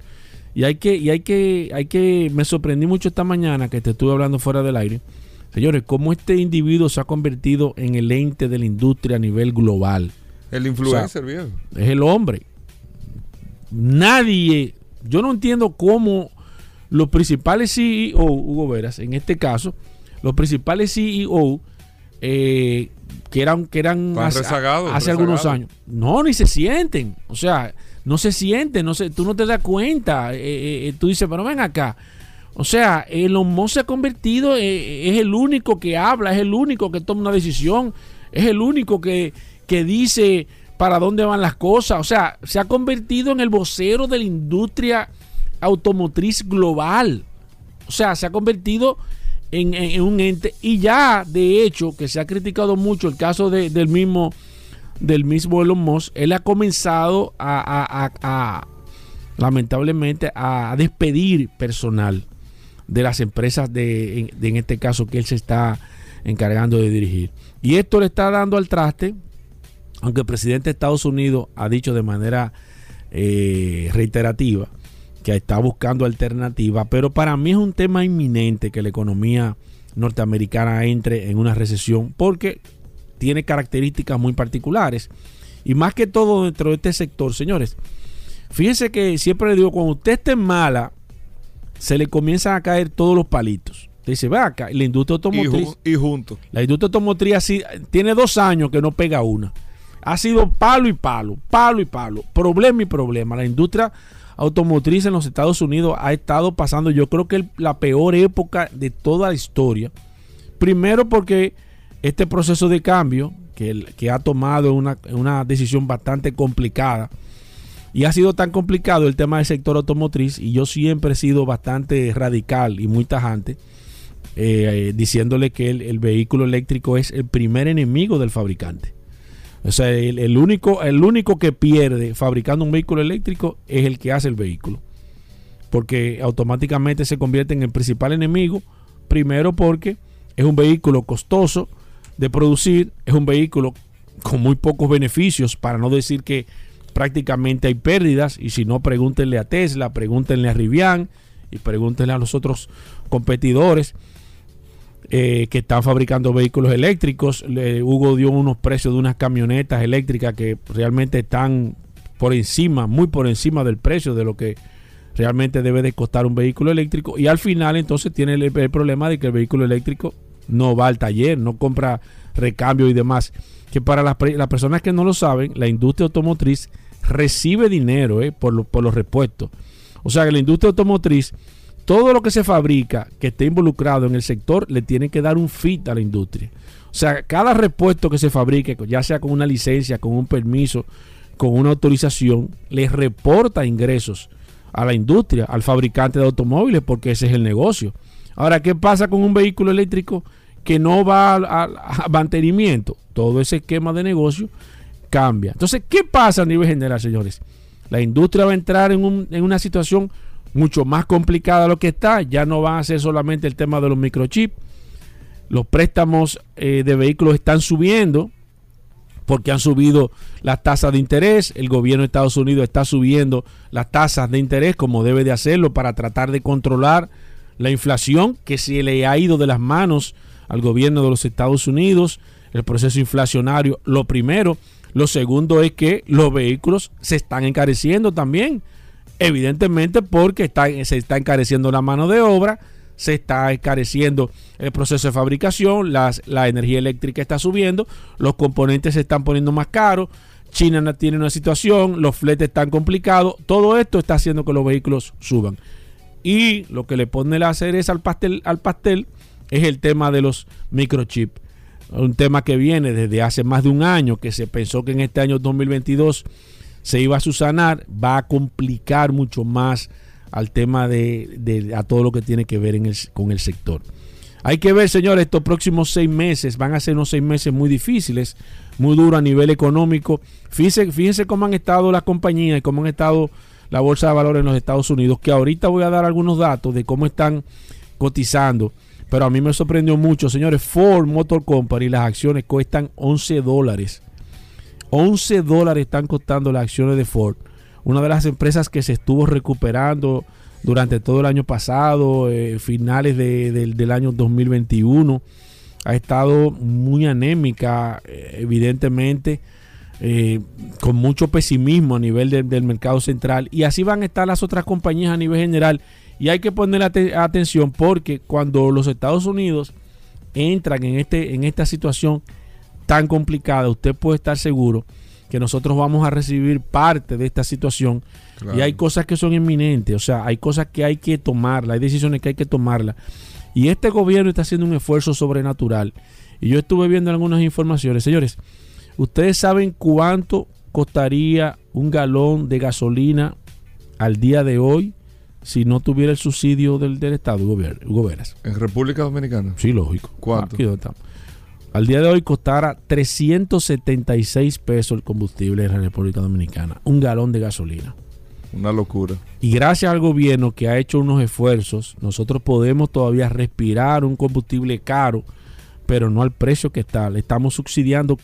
Y hay que, y hay que, hay que, me sorprendí mucho esta mañana que te estuve hablando fuera del aire. Señores, cómo este individuo se ha convertido en el ente de la industria a nivel global. el influencer, viejo. Es el hombre. Nadie, yo no entiendo cómo los principales CEO, Hugo Veras, en este caso, los principales CEO eh, que eran, que eran hace, rezagados, hace algunos años, no, ni se sienten. O sea, no se sienten, no se, tú no te das cuenta. eh, eh, eh, tú dices, pero ven acá. O sea, Elon Musk se ha convertido, eh, es el único que habla, es el único que toma una decisión, es el único que, que dice para dónde van las cosas. O sea, se ha convertido en el vocero de la industria automotriz global. O sea, se ha convertido en, en- en un ente. Y ya, de hecho, que se ha criticado mucho el caso de- del mismo del mismo Elon Musk, él ha comenzado a, lamentablemente a despedir personal de las empresas de, en este caso que él se está encargando de dirigir. Y esto le está dando al traste, aunque el presidente de Estados Unidos ha dicho de manera eh, reiterativa que está buscando alternativas, pero para mí es un tema inminente que la economía norteamericana entre en una recesión porque tiene características muy particulares. Y más que todo dentro de este sector, señores, fíjense que siempre le digo, cuando usted esté mala, se le comienzan a caer todos los palitos. Dice, ve acá, la industria Y, automotriz, ju- y juntos. la industria automotriz así, tiene dos años que no pega una. Ha sido palo y palo, palo y palo, problema y problema. La industria automotriz en los Estados Unidos ha estado pasando, yo creo que la peor época de toda la historia. Primero porque este proceso de cambio que, ha tomado una, una decisión bastante complicada y ha sido tan complicado el tema del sector automotriz y yo siempre he sido bastante radical y muy tajante eh, eh, diciéndole que el vehículo eléctrico es el primer enemigo del fabricante. O sea, el, único, el único que pierde fabricando un vehículo eléctrico es el que hace el vehículo. Porque automáticamente se convierte en el principal enemigo. Primero porque es un vehículo costoso de producir, es un vehículo con muy pocos beneficios, para no decir que prácticamente hay pérdidas. Y si no, pregúntenle a Tesla, pregúntenle a Rivian y pregúntenle a los otros competidores eh, que están fabricando vehículos eléctricos. Le- Hugo dio unos precios de unas camionetas eléctricas que realmente están por encima, muy por encima del precio de lo que realmente debe de costar un vehículo eléctrico. Y al final entonces tiene el, problema de que el vehículo eléctrico no va al taller, no compra recambio y demás. Que para las, las personas que no lo saben, la industria automotriz recibe dinero eh, por, lo- por los repuestos. O sea que la industria automotriz todo lo que se fabrica que esté involucrado en el sector le tiene que dar un fit a la industria. O sea, cada repuesto que se fabrique, ya sea con una licencia, con un permiso, con una autorización, le reporta ingresos a la industria, al fabricante de automóviles, porque ese es el negocio. Ahora, ¿qué pasa con un vehículo eléctrico que no va a, mantenimiento? Todo ese esquema de negocio cambia. Entonces, ¿qué pasa a nivel general, señores? La industria va a entrar en, en una situación mucho más complicada lo que está. Ya no va a ser solamente el tema de los microchips. Los préstamos eh, de vehículos están subiendo porque han subido las tasas de interés. El gobierno de Estados Unidos está subiendo las tasas de interés como debe de hacerlo para tratar de controlar la inflación que se le ha ido de las manos al gobierno de los Estados Unidos, el proceso inflacionario. Lo primero, lo segundo es que los vehículos se están encareciendo también, evidentemente porque se está encareciendo la mano de obra, se está encareciendo el proceso de fabricación, las, la energía eléctrica está subiendo, los componentes se están poniendo más caros, China tiene una situación, los fletes están complicados, todo esto está haciendo que los vehículos suban. Y lo que le pone la cereza al pastel, al pastel es el tema de los microchips. Un tema que viene desde hace más de un año, que se pensó que en este año 2022 se iba a susanar, va a complicar mucho más al tema de, a todo lo que tiene que ver con el sector. Hay que ver, señores, estos próximos seis meses van a ser unos seis meses muy difíciles, muy duros a nivel económico. Fíjense, fíjense cómo han estado las compañías y cómo han estado la bolsa de valores en los Estados Unidos, que ahorita voy a dar algunos datos de cómo están cotizando. Pero a mí me sorprendió mucho, señores. Ford Motor Company, las acciones cuestan 11 dólares. 11 dólares están costando las acciones de Ford. Una de las empresas que se estuvo recuperando durante todo el año pasado, eh, finales del año 2021. Ha estado muy anémica, eh, evidentemente eh, con mucho pesimismo a nivel del mercado central y así van a estar las otras compañías a nivel general y hay que poner atención porque cuando los Estados Unidos entran en, este, en esta situación tan complicada, usted puede estar seguro que nosotros vamos a recibir parte de esta situación y hay cosas que son inminentes, o sea, hay cosas que hay que tomarlas, hay decisiones que hay que tomarlas. Y este gobierno está haciendo un esfuerzo sobrenatural. Y yo estuve viendo algunas informaciones. Señores, ¿Ustedes saben cuánto costaría un galón de gasolina al día de hoy si no tuviera el subsidio del, Estado, Hugo ¿En República Dominicana? Sí, lógico. ¿Cuánto? Al día de hoy costara 376 pesos el combustible en la República Dominicana. Un galón de gasolina. Una locura. Y gracias al gobierno que ha hecho unos esfuerzos, nosotros podemos todavía respirar un combustible caro, pero no al precio que está. Le estamos subsidiando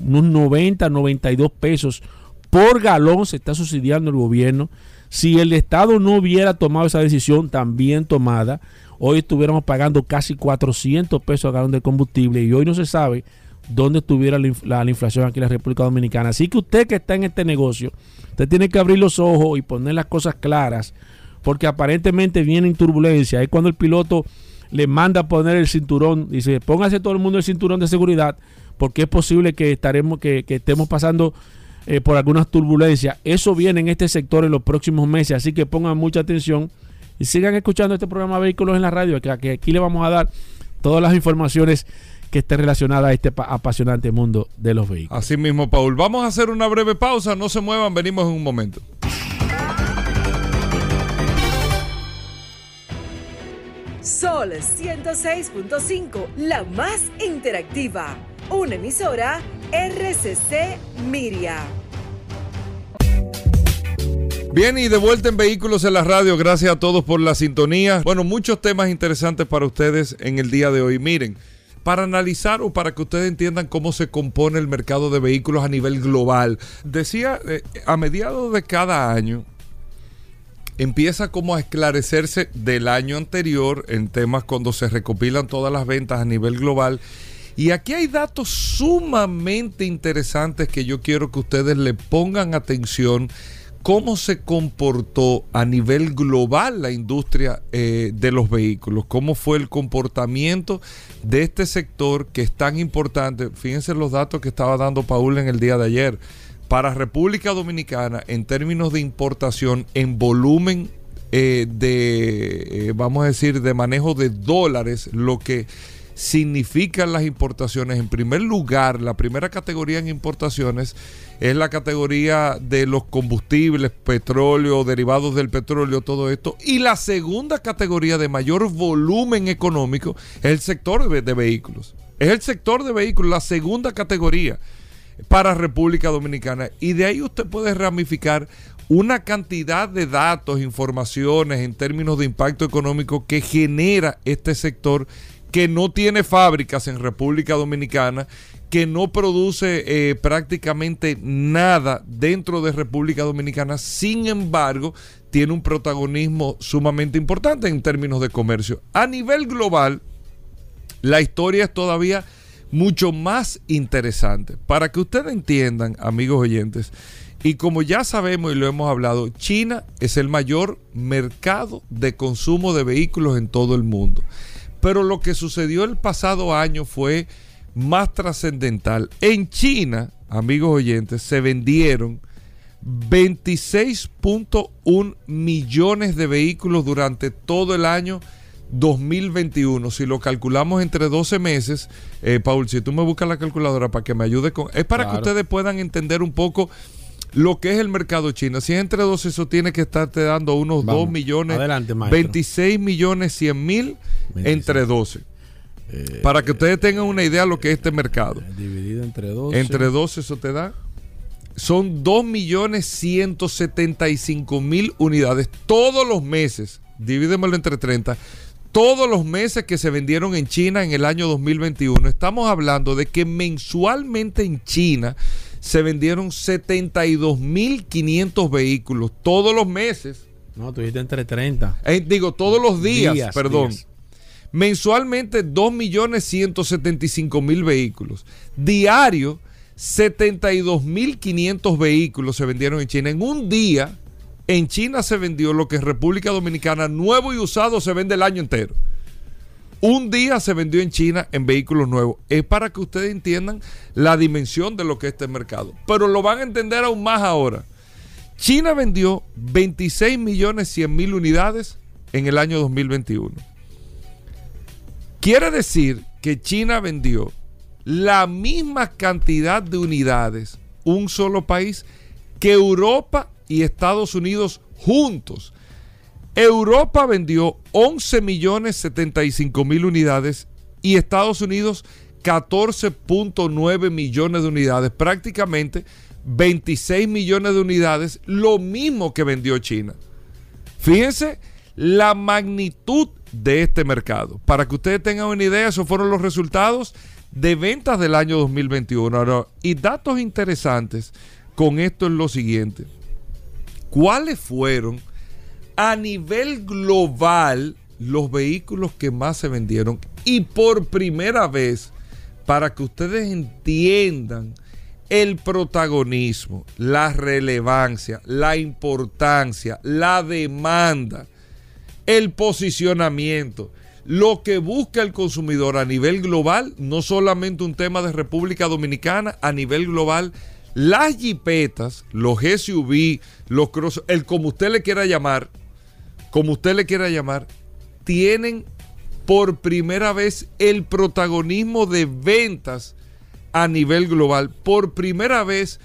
unos 90, 92 pesos por galón se está subsidiando el gobierno. Si el Estado no hubiera tomado esa decisión también tomada, hoy estuviéramos pagando casi 400 pesos a galón de combustible y hoy no se sabe dónde estuviera la, inflación aquí en la República Dominicana. Así que usted que está en este negocio, usted tiene que abrir los ojos y poner las cosas claras, porque aparentemente viene en turbulencia. Es cuando el piloto le manda a poner el cinturón, dice, póngase todo el mundo el cinturón de seguridad, porque es posible que estaremos, que, estemos pasando eh, por algunas turbulencias. Eso viene en este sector en los próximos meses, así que pongan mucha atención y sigan escuchando este programa Vehículos en la Radio, que, aquí le vamos a dar todas las informaciones que estén relacionadas a este apasionante mundo de los vehículos. Así mismo, Paul. Vamos a hacer una breve pausa, no se muevan, venimos en un momento. Sol 106.5, la más interactiva una emisora RCC Miria. Bien, y de vuelta en Vehículos en la Radio. Gracias a todos por la sintonía. Bueno, muchos temas interesantes para ustedes en el día de hoy. Miren, para analizar o para que ustedes entiendan cómo se compone el mercado de vehículos a nivel global. Decía, eh, a mediados de cada año, empieza como a esclarecerse del año anterior en temas cuando se recopilan todas las ventas a nivel global y aquí hay datos sumamente interesantes que yo quiero que ustedes le pongan atención cómo se comportó a nivel global la industria eh, de los vehículos, cómo fue el comportamiento de este sector que es tan importante. Fíjense los datos que estaba dando Paul en el día de ayer. Para República Dominicana, en términos de importación, en volumen eh, de, eh, vamos a decir, de manejo de dólares, lo que significan las importaciones. En primer lugar, la primera categoría en importaciones es la categoría de los combustibles, petróleo, derivados del petróleo, todo esto. Y la segunda categoría de mayor volumen económico es el sector de, de vehículos. Es el sector de vehículos, la segunda categoría para República Dominicana. Y de ahí usted puede ramificar una cantidad de datos, informaciones en términos de impacto económico que genera este sector que no tiene fábricas en República Dominicana, que no produce eh, prácticamente nada dentro de República Dominicana, sin embargo, tiene un protagonismo sumamente importante en términos de comercio. A nivel global, la historia es todavía mucho más interesante. Para que ustedes entiendan, amigos oyentes, y como ya sabemos y lo hemos hablado, China es el mayor mercado de consumo de vehículos en todo el mundo. Pero lo que sucedió el pasado año fue más trascendental. En China, amigos oyentes, se vendieron 26.1 millones de vehículos durante todo el año 2021. Si lo calculamos entre 12 meses, eh, Paul, si tú me buscas la calculadora para que me ayude con... Es para que ustedes puedan entender un poco lo que es el mercado chino. Si es entre 12, eso tiene que estarte dando unos 2 millones, Adelante, maestro. 26 millones 100 mil entre 12. para que ustedes tengan una idea de lo que es este mercado. Dividido entre 12. Entre 12 eso te da. Son 2 millones 175 mil unidades todos los meses. Divídemelo entre 30. Todos los meses que se vendieron en China en el año 2021. Estamos hablando de que mensualmente en China se vendieron 72.500 vehículos todos los meses. No, tú dijiste entre 30. Eh, digo, todos los días, Días, perdón. días. Mensualmente 2.175.000 vehículos. Diario 72.500 vehículos se vendieron en China. En un día, en China se vendió lo que en República Dominicana nuevo y usado se vende el año entero. Un día se vendió en China en vehículos nuevos. Es para que ustedes entiendan la dimensión de lo que es este mercado. Pero lo van a entender aún más ahora. China vendió 26 millones 100 mil unidades en el año 2021. Quiere decir que China vendió la misma cantidad de unidades, un solo país, que Europa y Estados Unidos juntos. Europa vendió 11 millones 75 mil unidades y Estados Unidos 14.9 millones de unidades, prácticamente 26 millones de unidades, lo mismo que vendió China. Fíjense la magnitud de este mercado. Para que ustedes tengan una idea, esos fueron los resultados de ventas del año 2021. Ahora, y datos interesantes con esto es lo siguiente. ¿Cuáles fueron a nivel global los vehículos que más se vendieron? Y por primera vez, para que ustedes entiendan el protagonismo, la relevancia, la importancia, la demanda, el posicionamiento, lo que busca el consumidor a nivel global, no solamente un tema de República Dominicana, a nivel global, las jipetas, los SUV, los cross, el como usted le quiera llamar, como usted le quiera llamar, tienen por primera vez el protagonismo de ventas a nivel global. Por primera vez,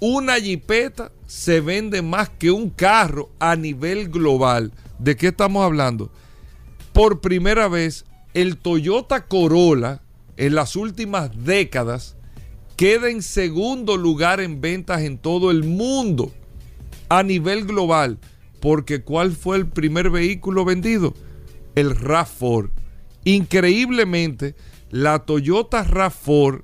una jipeta se vende más que un carro a nivel global. ¿De qué estamos hablando? Por primera vez, el Toyota Corolla en las últimas décadas queda en segundo lugar en ventas en todo el mundo a nivel global. Porque ¿cuál fue el primer vehículo vendido? El RAV4. Increíblemente, la Toyota RAV4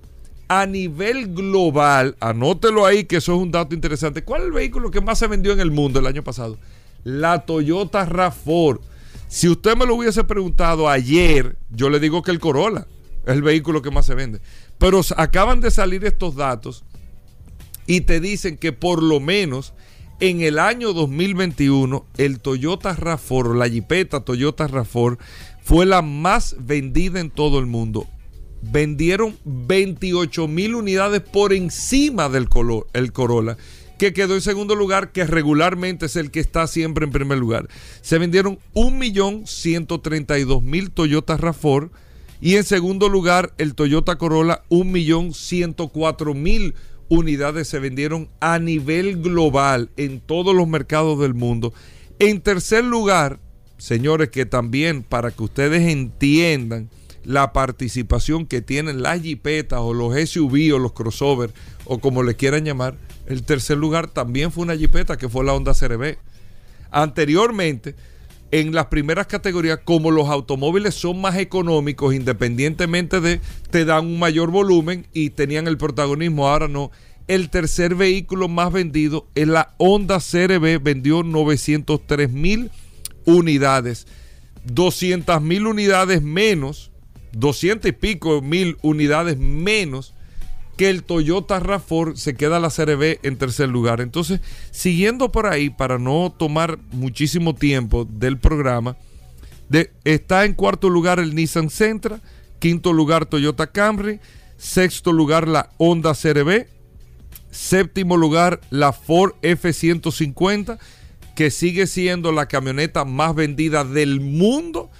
a nivel global, anótelo ahí que eso es un dato interesante. ¿Cuál es el vehículo que más se vendió en el mundo el año pasado? La Toyota RAV4. Si usted me lo hubiese preguntado ayer, yo le digo que el Corolla es el vehículo que más se vende. Pero acaban de salir estos datos y te dicen que por lo menos en el año 2021 el Toyota RAV4, la Jeepeta Toyota RAV4 fue la más vendida en todo el mundo. Vendieron 28 mil unidades por encima del color, el Corolla, que que quedó en segundo lugar, que regularmente es el que está siempre en primer lugar. Se vendieron 1.132.000 Toyota RAV4 y en segundo lugar el Toyota Corolla 1.104.000 unidades se vendieron a nivel global en todos los mercados del mundo. En tercer lugar, señores, que también para que ustedes entiendan la participación que tienen las jipetas o los SUV o los crossover o como le quieran llamar, el tercer lugar también fue una jipeta que fue la Honda CRB. Anteriormente, en las primeras categorías, como los automóviles son más económicos, independientemente de, te dan un mayor volumen y tenían el protagonismo, ahora no. El tercer vehículo más vendido es la Honda CRB, vendió 903 mil unidades, 200 mil unidades menos, 200 y pico mil unidades menos que el Toyota RAV4 se queda la CRB en tercer lugar. Entonces, siguiendo por ahí, para no tomar muchísimo tiempo del programa, está en cuarto lugar el Nissan Sentra, quinto lugar Toyota Camry, sexto lugar la Honda CRB, séptimo lugar la Ford F150, que sigue siendo la camioneta más vendida del mundo.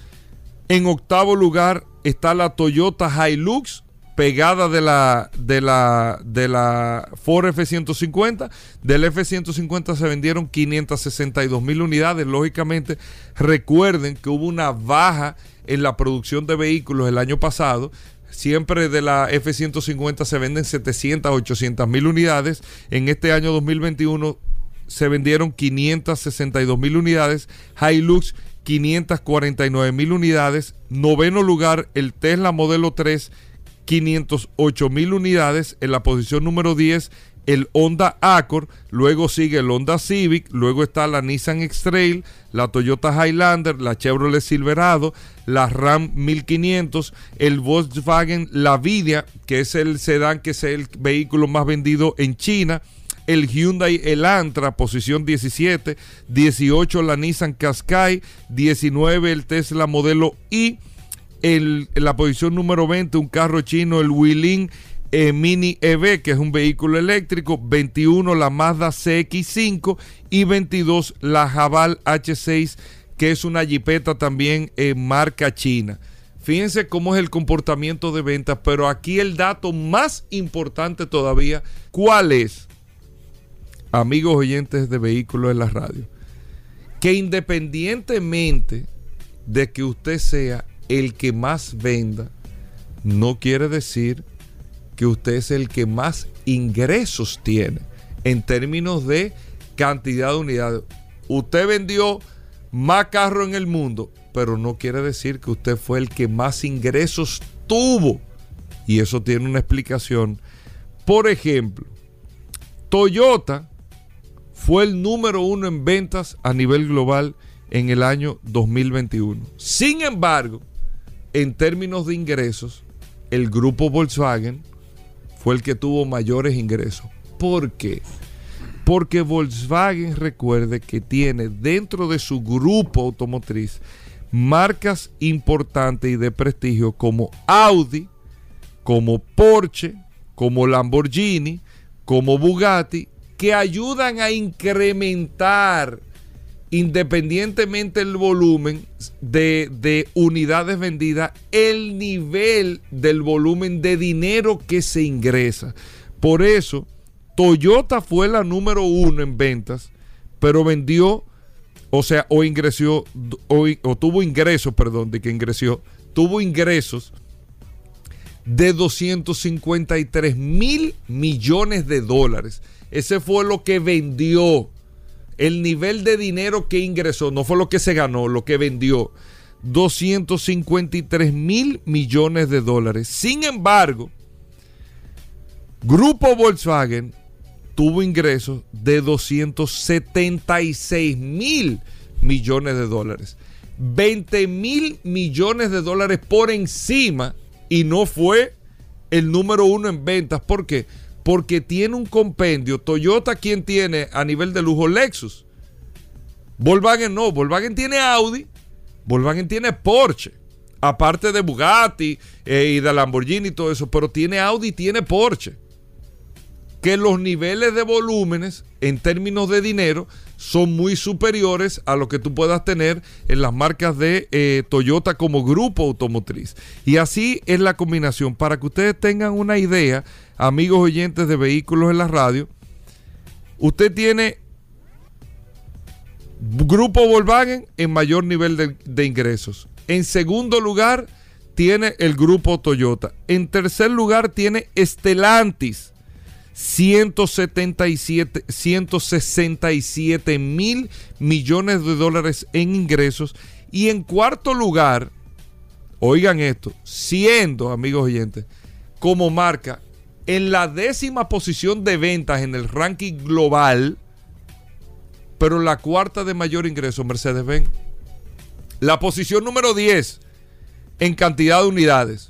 En octavo lugar está la Toyota Hilux, pegada de la, de la, de la Ford F-150. Del F-150 se vendieron 562 mil unidades. Lógicamente, recuerden que hubo una baja en la producción de vehículos el año pasado. Siempre de la F-150 se venden 700, 800 mil unidades. En este año 2021 se vendieron 562 mil unidades. Hilux 549 mil unidades. Noveno lugar el Tesla Modelo 3 508 mil unidades. En la posición número 10, el Honda Accord. Luego sigue el Honda Civic. Luego está la Nissan X-Trail, la Toyota Highlander, la Chevrolet Silverado, la Ram 1500, el Volkswagen Lavidia, que es el sedán que es el vehículo más vendido en China el Hyundai Elantra, posición 17, 18 la Nissan Qashqai, 19 el Tesla modelo I, en la posición número 20, un carro chino, el Wuling eh, Mini EV, que es un vehículo eléctrico, 21 la Mazda CX5 y 22 la Jabal H6, que es una jipeta también en marca china. Fíjense cómo es el comportamiento de ventas, pero aquí el dato más importante todavía, ¿cuál es? Amigos oyentes de vehículos en la radio, que independientemente de que usted sea el que más venda no quiere decir que usted es el que más ingresos tiene en términos de cantidad de unidades. Usted vendió más carros en el mundo, pero no quiere decir que usted fue el que más ingresos tuvo. Y eso tiene una explicación. Por ejemplo, Toyota fue el número uno en ventas a nivel global en el año 2021. Sin embargo, en términos de ingresos, el grupo Volkswagen fue el que tuvo mayores ingresos. ¿Por qué? Porque Volkswagen recuerde que tiene dentro de su grupo automotriz marcas importantes y de prestigio como Audi, como Porsche, como Lamborghini, como Bugatti, que ayudan a incrementar independientemente del volumen de, unidades vendidas, el nivel del volumen de dinero que se ingresa. Por eso, Toyota fue la número uno en ventas, pero vendió, o sea, o ingresó, o, o tuvo ingresos, perdón, de que ingresó, tuvo ingresos de 253 mil millones de dólares. Ese fue lo que vendió el nivel de dinero que ingresó, no fue lo que se ganó, lo que vendió. 253 mil millones de dólares. Sin embargo, Grupo Volkswagen tuvo ingresos de 276 mil millones de dólares. 20 mil millones de dólares por encima y no fue el número uno en ventas. ¿Por qué? Porque tiene un compendio. Toyota, quien tiene a nivel de lujo Lexus. Volkswagen no, Volkswagen tiene Audi, Volkswagen tiene Porsche, aparte de Bugatti eh, y de Lamborghini y todo eso, pero tiene Audi y tiene Porsche. Que los niveles de volúmenes en términos de dinero son muy superiores a lo que tú puedas tener en las marcas de eh, Toyota como grupo automotriz. Y así es la combinación. Para que ustedes tengan una idea, amigos oyentes de vehículos en la radio, usted tiene grupo Volkswagen en mayor nivel de, de ingresos. En segundo lugar, tiene el grupo Toyota. En tercer lugar, tiene Estelantis 177, 167 mil millones de dólares en ingresos. Y en cuarto lugar, oigan esto, siendo, amigos oyentes, como marca en la décima posición de ventas en el ranking global, pero la cuarta de mayor ingreso, Mercedes-Benz. La posición número 10 en cantidad de unidades,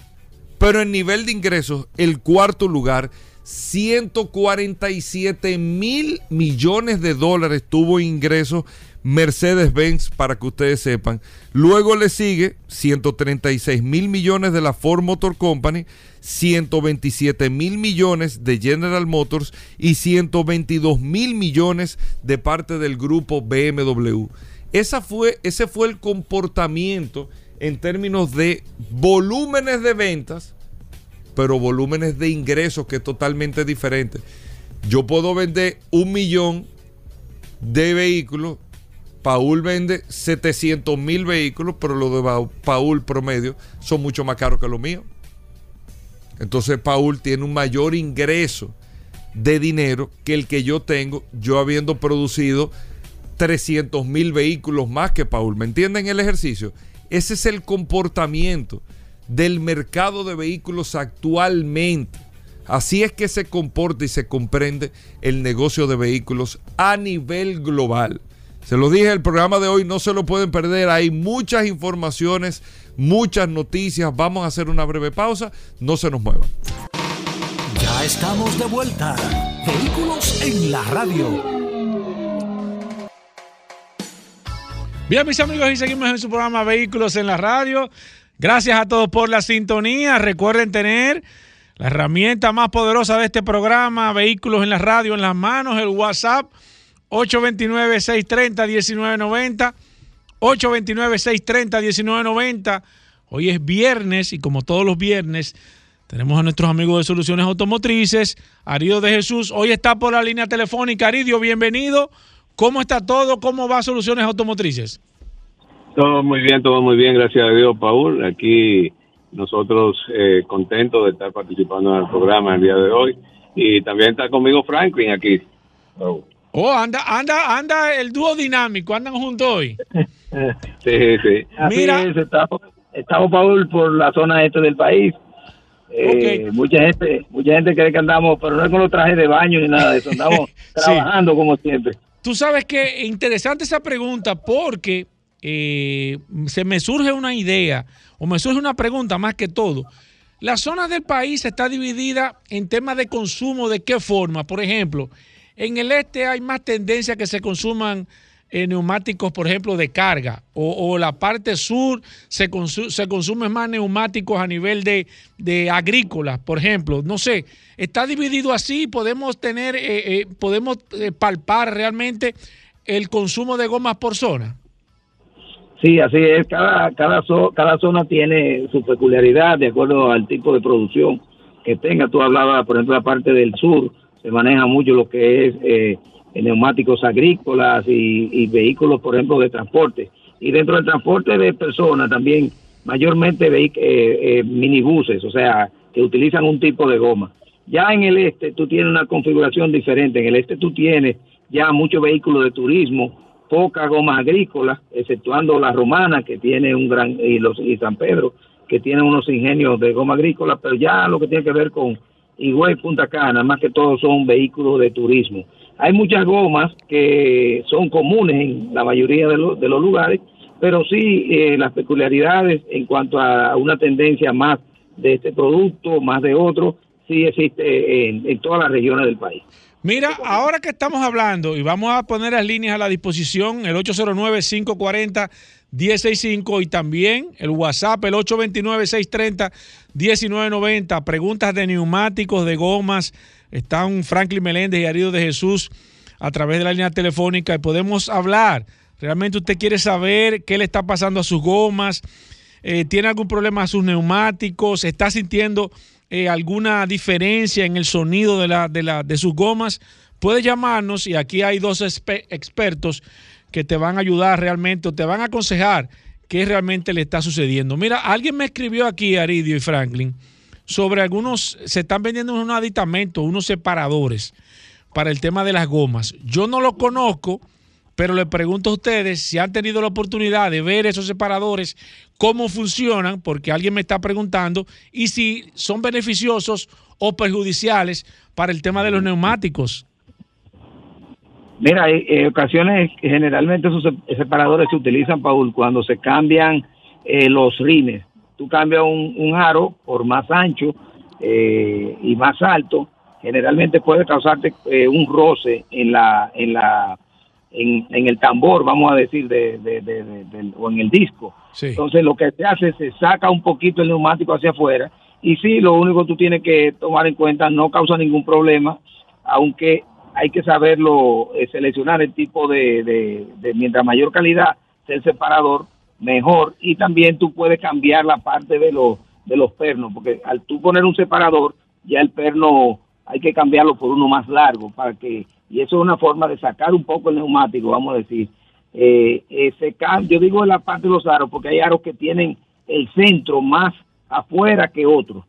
pero en nivel de ingresos, el cuarto lugar 147 mil millones de dólares tuvo ingresos Mercedes-Benz, para que ustedes sepan. Luego le sigue 136 mil millones de la Ford Motor Company, 127 mil millones de General Motors y 122 mil millones de parte del grupo BMW. Esa fue, ese fue el comportamiento en términos de volúmenes de ventas pero volúmenes de ingresos que es totalmente diferente. Yo puedo vender un millón de vehículos. Paul vende 700 mil vehículos, pero los de Paul promedio son mucho más caros que los míos. Entonces Paul tiene un mayor ingreso de dinero que el que yo tengo, yo habiendo producido 300 mil vehículos más que Paul. ¿Me entienden el ejercicio? Ese es el comportamiento del mercado de vehículos actualmente. Así es que se comporta y se comprende el negocio de vehículos a nivel global. Se lo dije, el programa de hoy no se lo pueden perder. Hay muchas informaciones, muchas noticias. Vamos a hacer una breve pausa. No se nos muevan. Ya estamos de vuelta. Vehículos en la radio. Bien, mis amigos, y seguimos en su programa Vehículos en la radio. Gracias a todos por la sintonía. Recuerden tener la herramienta más poderosa de este programa, Vehículos en la Radio, en las manos, el WhatsApp 829-630-1990. 829-630-1990. Hoy es viernes y como todos los viernes tenemos a nuestros amigos de Soluciones Automotrices, Aridio de Jesús. Hoy está por la línea telefónica. Aridio, bienvenido. ¿Cómo está todo? ¿Cómo va Soluciones Automotrices? Todo muy bien, todo muy bien, gracias a Dios, Paul. Aquí nosotros eh, contentos de estar participando en el programa el día de hoy. Y también está conmigo Franklin aquí. Oh, anda, anda, anda el dúo dinámico, andan juntos hoy. sí, sí. Mira, estamos, estamos, Paul, por la zona este del país. Eh, Mucha gente mucha gente cree que andamos, pero no es con los trajes de baño ni nada de eso, andamos trabajando como siempre. Tú sabes que interesante esa pregunta porque eh, se me surge una idea o me surge una pregunta más que todo. La zona del país está dividida en temas de consumo, ¿de qué forma? Por ejemplo, en el este hay más tendencia que se consuman eh, neumáticos, por ejemplo, de carga, o, la parte sur se, se consumen más neumáticos a nivel de, de agrícola, por ejemplo. No sé, está dividido así, podemos tener, eh, podemos palpar realmente el consumo de gomas por zona. Sí, así es. Cada, cada, cada zona tiene su peculiaridad de acuerdo al tipo de producción que tenga. Tú hablabas, por ejemplo, la parte del sur, se maneja mucho lo que es eh, neumáticos agrícolas y, vehículos, por ejemplo, de transporte. Y dentro del transporte de personas también, mayormente eh, eh, minibuses, o sea, que utilizan un tipo de goma. Ya en el este tú tienes una configuración diferente. En el este tú tienes ya muchos vehículos de turismo poca goma agrícola, exceptuando la romana que tiene un gran y los y San Pedro que tiene unos ingenios de goma agrícola, pero ya lo que tiene que ver con Higüey Punta Cana, más que todo son vehículos de turismo. Hay muchas gomas que son comunes en la mayoría de, los, de los lugares, pero sí eh, las peculiaridades en cuanto a una tendencia más de este producto, más de otro, sí existe en, todas las regiones del país. Mira, ahora que estamos hablando y vamos a poner las líneas a la disposición, el 809-540. 1065 y también el WhatsApp, el 829-630-1990. Preguntas de neumáticos, de gomas. Están Franklin Meléndez y Arido de Jesús a través de la línea telefónica y podemos hablar. Realmente usted quiere saber qué le está pasando a sus gomas, eh, tiene algún problema a sus neumáticos, está sintiendo eh, alguna diferencia en el sonido de, la, de, la, de sus gomas, puede llamarnos y aquí hay dos expertos que te van a ayudar realmente o te van a aconsejar qué realmente le está sucediendo. Mira, alguien me escribió aquí, Aridio y Franklin, sobre algunos, se están vendiendo unos aditamentos, unos separadores para el tema de las gomas. Yo no lo conozco, pero le pregunto a ustedes si han tenido la oportunidad de ver esos separadores, cómo funcionan, porque alguien me está preguntando, y si son beneficiosos o perjudiciales para el tema de los neumáticos. Mira, en ocasiones generalmente esos separadores se utilizan, Paul, cuando se cambian eh, los rines. Tú cambias un, aro por más ancho eh, y más alto, generalmente puede causarte eh, un roce en la en la en, el tambor, vamos a decir, de, o en el disco. Entonces lo que se hace es se saca un poquito el neumático hacia afuera y sí, lo único que tú tienes que tomar en cuenta no causa ningún problema, aunque hay que saberlo eh, seleccionar el tipo de, de, mientras mayor calidad sea el separador, mejor y también tú puedes cambiar la parte de los de los pernos, porque al tú poner un separador, ya el perno hay que cambiarlo por uno más largo para que y eso es una forma de sacar un poco el neumático, vamos a decir. Eh, eh yo digo la parte de los aros porque hay aros que tienen el centro más afuera que otros.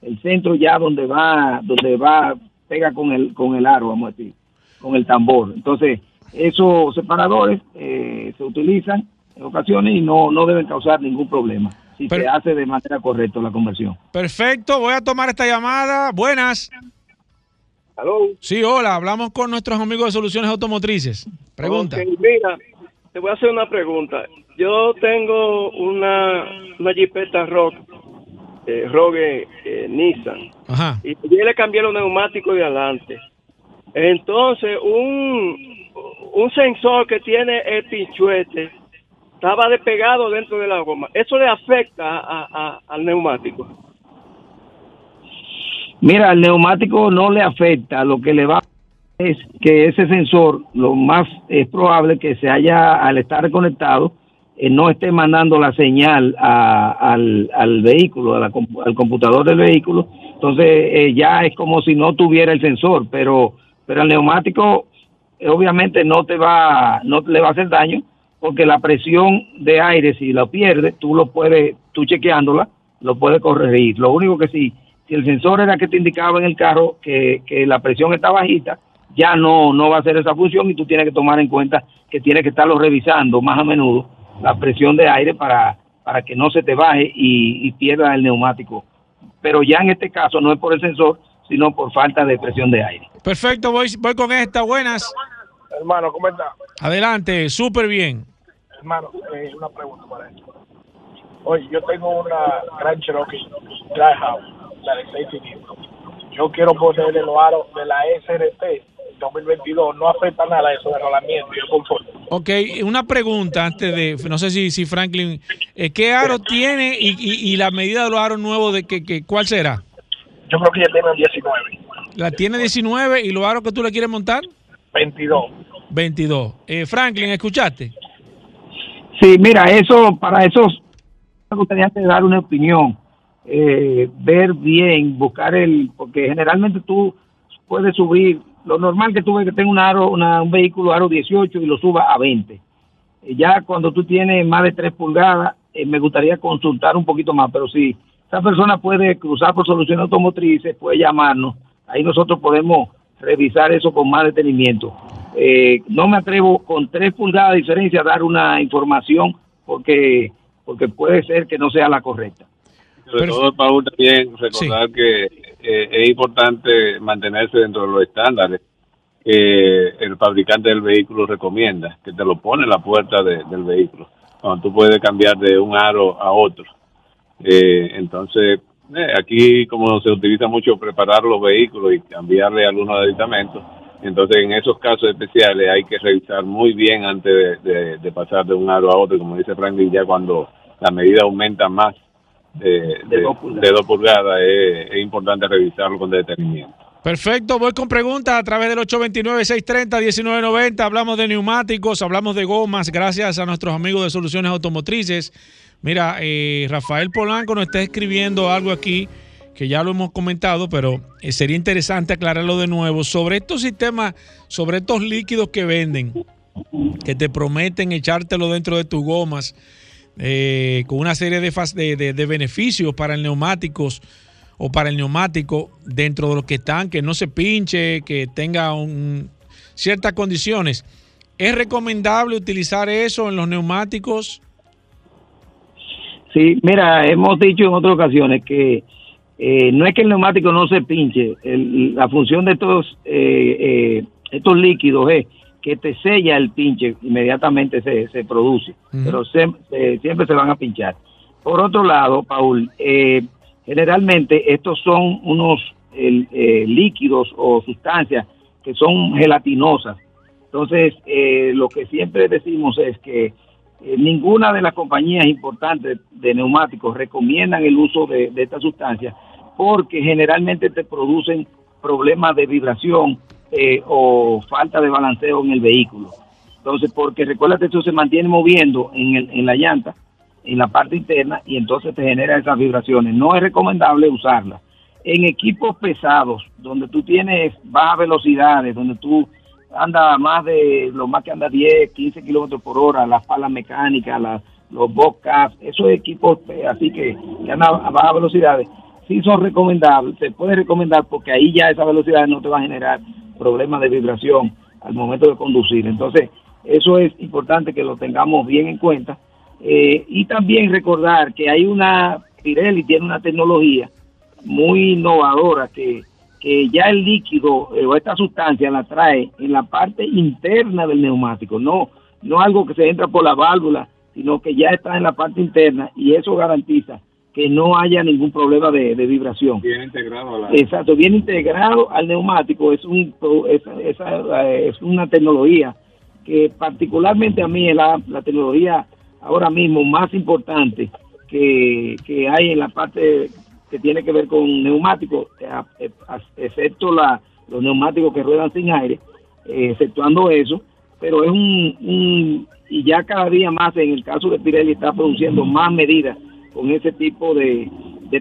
El centro ya donde va, donde va, pega con el, con el aro, vamos a decir, con el tambor. Entonces, esos separadores eh, se utilizan en ocasiones y no, no deben causar ningún problema si se hace de manera correcta la conversión. Perfecto, voy a tomar esta llamada. Buenas. Sí, hola, hablamos con nuestros amigos de Soluciones Automotrices. Pregunta. mira, te voy a hacer una pregunta. Yo tengo una, una Jeepeta Rock, eh, Rogue eh, Nissan. Ajá. Y yo le cambié los neumáticos de adelante. Entonces, un, un sensor que tiene el pinchuete estaba despegado dentro de la goma. ¿Eso le afecta al neumático? Mira, al neumático no le afecta, lo que le va es que ese sensor, lo más es probable que se haya, al estar conectado, eh, no esté mandando la señal al, al, vehículo, al computador del vehículo, entonces eh, ya es como si no tuviera el sensor, pero, pero el neumático eh, obviamente no te va, no le va a hacer daño, porque la presión de aire, si lo pierdes, tú lo puedes, tú chequeándola, lo puedes corregir. Lo único que sí, si el sensor era que te indicaba en el carro que, la presión está bajita, ya no, no va a hacer esa función y tú tienes que tomar en cuenta que tienes que estarlo revisando más a menudo, la presión de aire para, para que no se te baje y, pierda el neumático. Pero ya en este caso no es por el sensor, sino por falta de presión de aire. Perfecto, voy, voy con esta. Buenas. Hermano, ¿cómo está? Adelante, súper bien. Hermano, eh, una pregunta para eso. Oye, yo tengo una Gran Cherokee Dry House la de 6 cilindros. Yo quiero ponerle los aros de la SRT 2022. No afecta nada eso de rolamiento y el confort. Ok, una pregunta antes de, no sé si, si Franklin, eh, ¿qué aro tiene y, y, la medida de los aros nuevos, de que, que, cuál será? Yo creo que ya tiene 19. ¿La tiene 19 y los aros que tú le quieres montar? 22. 22. Eh, Franklin, ¿escuchaste? Sí, mira, eso, para eso me gustaría dar una opinión eh, ver bien, buscar el, porque generalmente tú puedes subir, lo normal que tú ves que tenga un aro, un vehículo aro 18 y lo suba a 20. Eh, ya cuando tú tienes más de 3 pulgadas, eh, me gustaría consultar un poquito más, pero si esa persona puede cruzar por soluciones automotrices, puede llamarnos, ahí nosotros podemos revisar eso con más detenimiento. no me atrevo con 3 pulgadas de diferencia a dar una información porque, porque puede ser que no sea la correcta. Sobre todo, Paul, también recordar que eh, es importante mantenerse dentro de los estándares que el fabricante del vehículo recomienda, que te lo pone en la puerta del vehículo, cuando tú puedes cambiar de un aro a otro. Eh, entonces, eh, aquí como se utiliza mucho preparar los vehículos y cambiarle algunos aditamentos, Entonces, en esos casos especiales hay que revisar muy bien antes de, pasar de un aro a otro. Como dice Franklin, ya cuando la medida aumenta más de, dos pulgadas, es, importante revisarlo con detenimiento. Perfecto, voy con preguntas a través del 829-630-1990. Hablamos de neumáticos, hablamos de gomas, gracias a nuestros amigos de Soluciones Automotrices. Mira, eh, Rafael Polanco nos está escribiendo algo aquí que ya lo hemos comentado, pero eh, sería interesante aclararlo de nuevo sobre estos sistemas, sobre estos líquidos que venden, que te prometen echártelo dentro de tus gomas, eh, con una serie de, de, beneficios para el neumáticos o para el neumático dentro de los que están, que no se pinche, que tenga un, ciertas condiciones. ¿Es recomendable utilizar eso en los neumáticos? Sí, mira, hemos dicho en otras ocasiones que eh, no es que el neumático no se pinche, la función de estos, eh, eh, estos líquidos es que te sella el pinche, inmediatamente se, se produce, pero siempre se van a pinchar. Por otro lado, Paul, generalmente estos son unos líquidos o sustancias que son gelatinosas. Entonces, lo que siempre decimos es que ninguna de las compañías importantes de neumáticos recomiendan el uso de, de esta sustancia porque generalmente te producen problemas de vibración eh, o falta de balanceo en el vehículo. Entonces, porque recuerda que esto se mantiene moviendo en, el, en la llanta, en la parte interna, y entonces te genera esas vibraciones. No es recomendable usarla. En equipos pesados, donde tú tienes bajas velocidades, donde tú andas más de, lo más que anda 10, 15 kilómetros por hora, las palas mecánicas, las, los bobcats, esos equipos eh, así que, que andan a bajas velocidades, sí son recomendables, se puede recomendar porque ahí ya esa velocidad no te va a generar problemas de vibración al momento de conducir. Entonces, eso es importante que lo tengamos bien en cuenta. Eh, y también recordar que hay una, Pirelli tiene una tecnología muy innovadora que, que ya el líquido eh, o esta sustancia la trae en la parte interna del neumático, no, no algo que se entra por la válvula, sino que ya está en la parte interna y eso garantiza que no haya ningún problema de, vibración. Bien integrado. A Exacto, bien integrado al neumático. Es, un, es, eh, es, una tecnología que particularmente a mí es la, tecnología ahora mismo más importante que, hay en la parte que tiene que ver con neumáticos, eh, excepto la, los neumáticos que ruedan sin aire, eh, exceptuando eso, pero es un, un, y ya cada día más en el caso de Pirelli está produciendo más medidas con ese tipo de,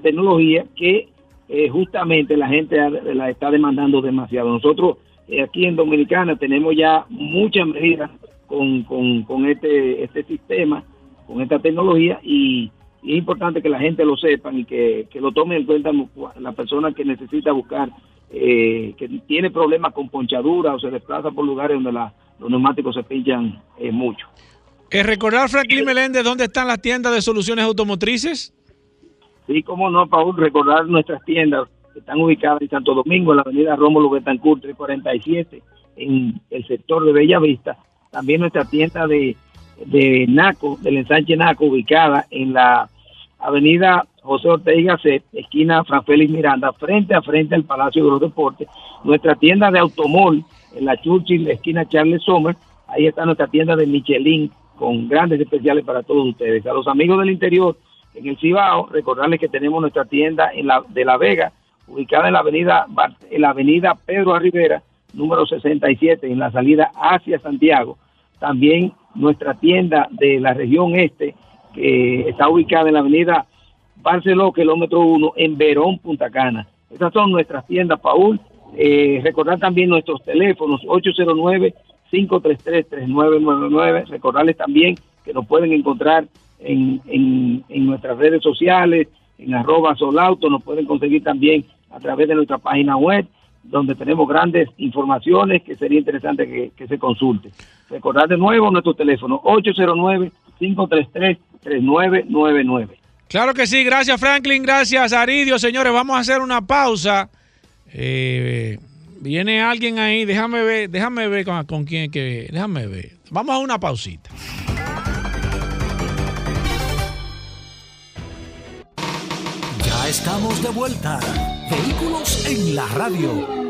tecnología que eh, justamente la gente la está demandando demasiado. Nosotros eh, aquí en Dominicana tenemos ya muchas medidas con, con, este, este sistema, con esta tecnología y, es importante que la gente lo sepa y que, lo tomen en cuenta la persona que necesita buscar, eh, que tiene problemas con ponchadura o se desplaza por lugares donde los neumáticos se pinchan mucho. ¿Es recordar, Franklin Meléndez, dónde están las tiendas de soluciones automotrices? Sí, cómo no, Paul, recordar nuestras tiendas que están ubicadas en Santo Domingo, en la avenida Rómulo Betancourt 347, en el sector de Bella Vista. También nuestra tienda de, de Naco, del ensanche Naco, ubicada en la avenida José Ortega C, esquina Fran Félix Miranda, frente a frente al Palacio de los Deportes. Nuestra tienda de Automol, en la Churchill, esquina Charles Sommer. Ahí está nuestra tienda de Michelin, con grandes especiales para todos ustedes. A los amigos del interior, en el Cibao, recordarles que tenemos nuestra tienda en la, de La Vega, ubicada en la avenida, en la avenida Pedro Rivera, número 67, en la salida hacia Santiago. También nuestra tienda de la región este, que está ubicada en la avenida Barceló, kilómetro 1, en Verón, Punta Cana. Esas son nuestras tiendas, Paul. Eh, recordar también nuestros teléfonos 809 533-3999. Recordarles también que nos pueden encontrar en, en, nuestras redes sociales, en arroba solauto, nos pueden conseguir también a través de nuestra página web, donde tenemos grandes informaciones que sería interesante que, que se consulte. Recordar de nuevo nuestro teléfono 809-533-3999. Claro que sí, gracias Franklin, gracias Aridio. Señores, vamos a hacer una pausa. Eh, Viene alguien ahí, déjame ver, déjame ver con, con quién que. Déjame ver. Vamos a una pausita. Ya estamos de vuelta. Vehículos en la radio.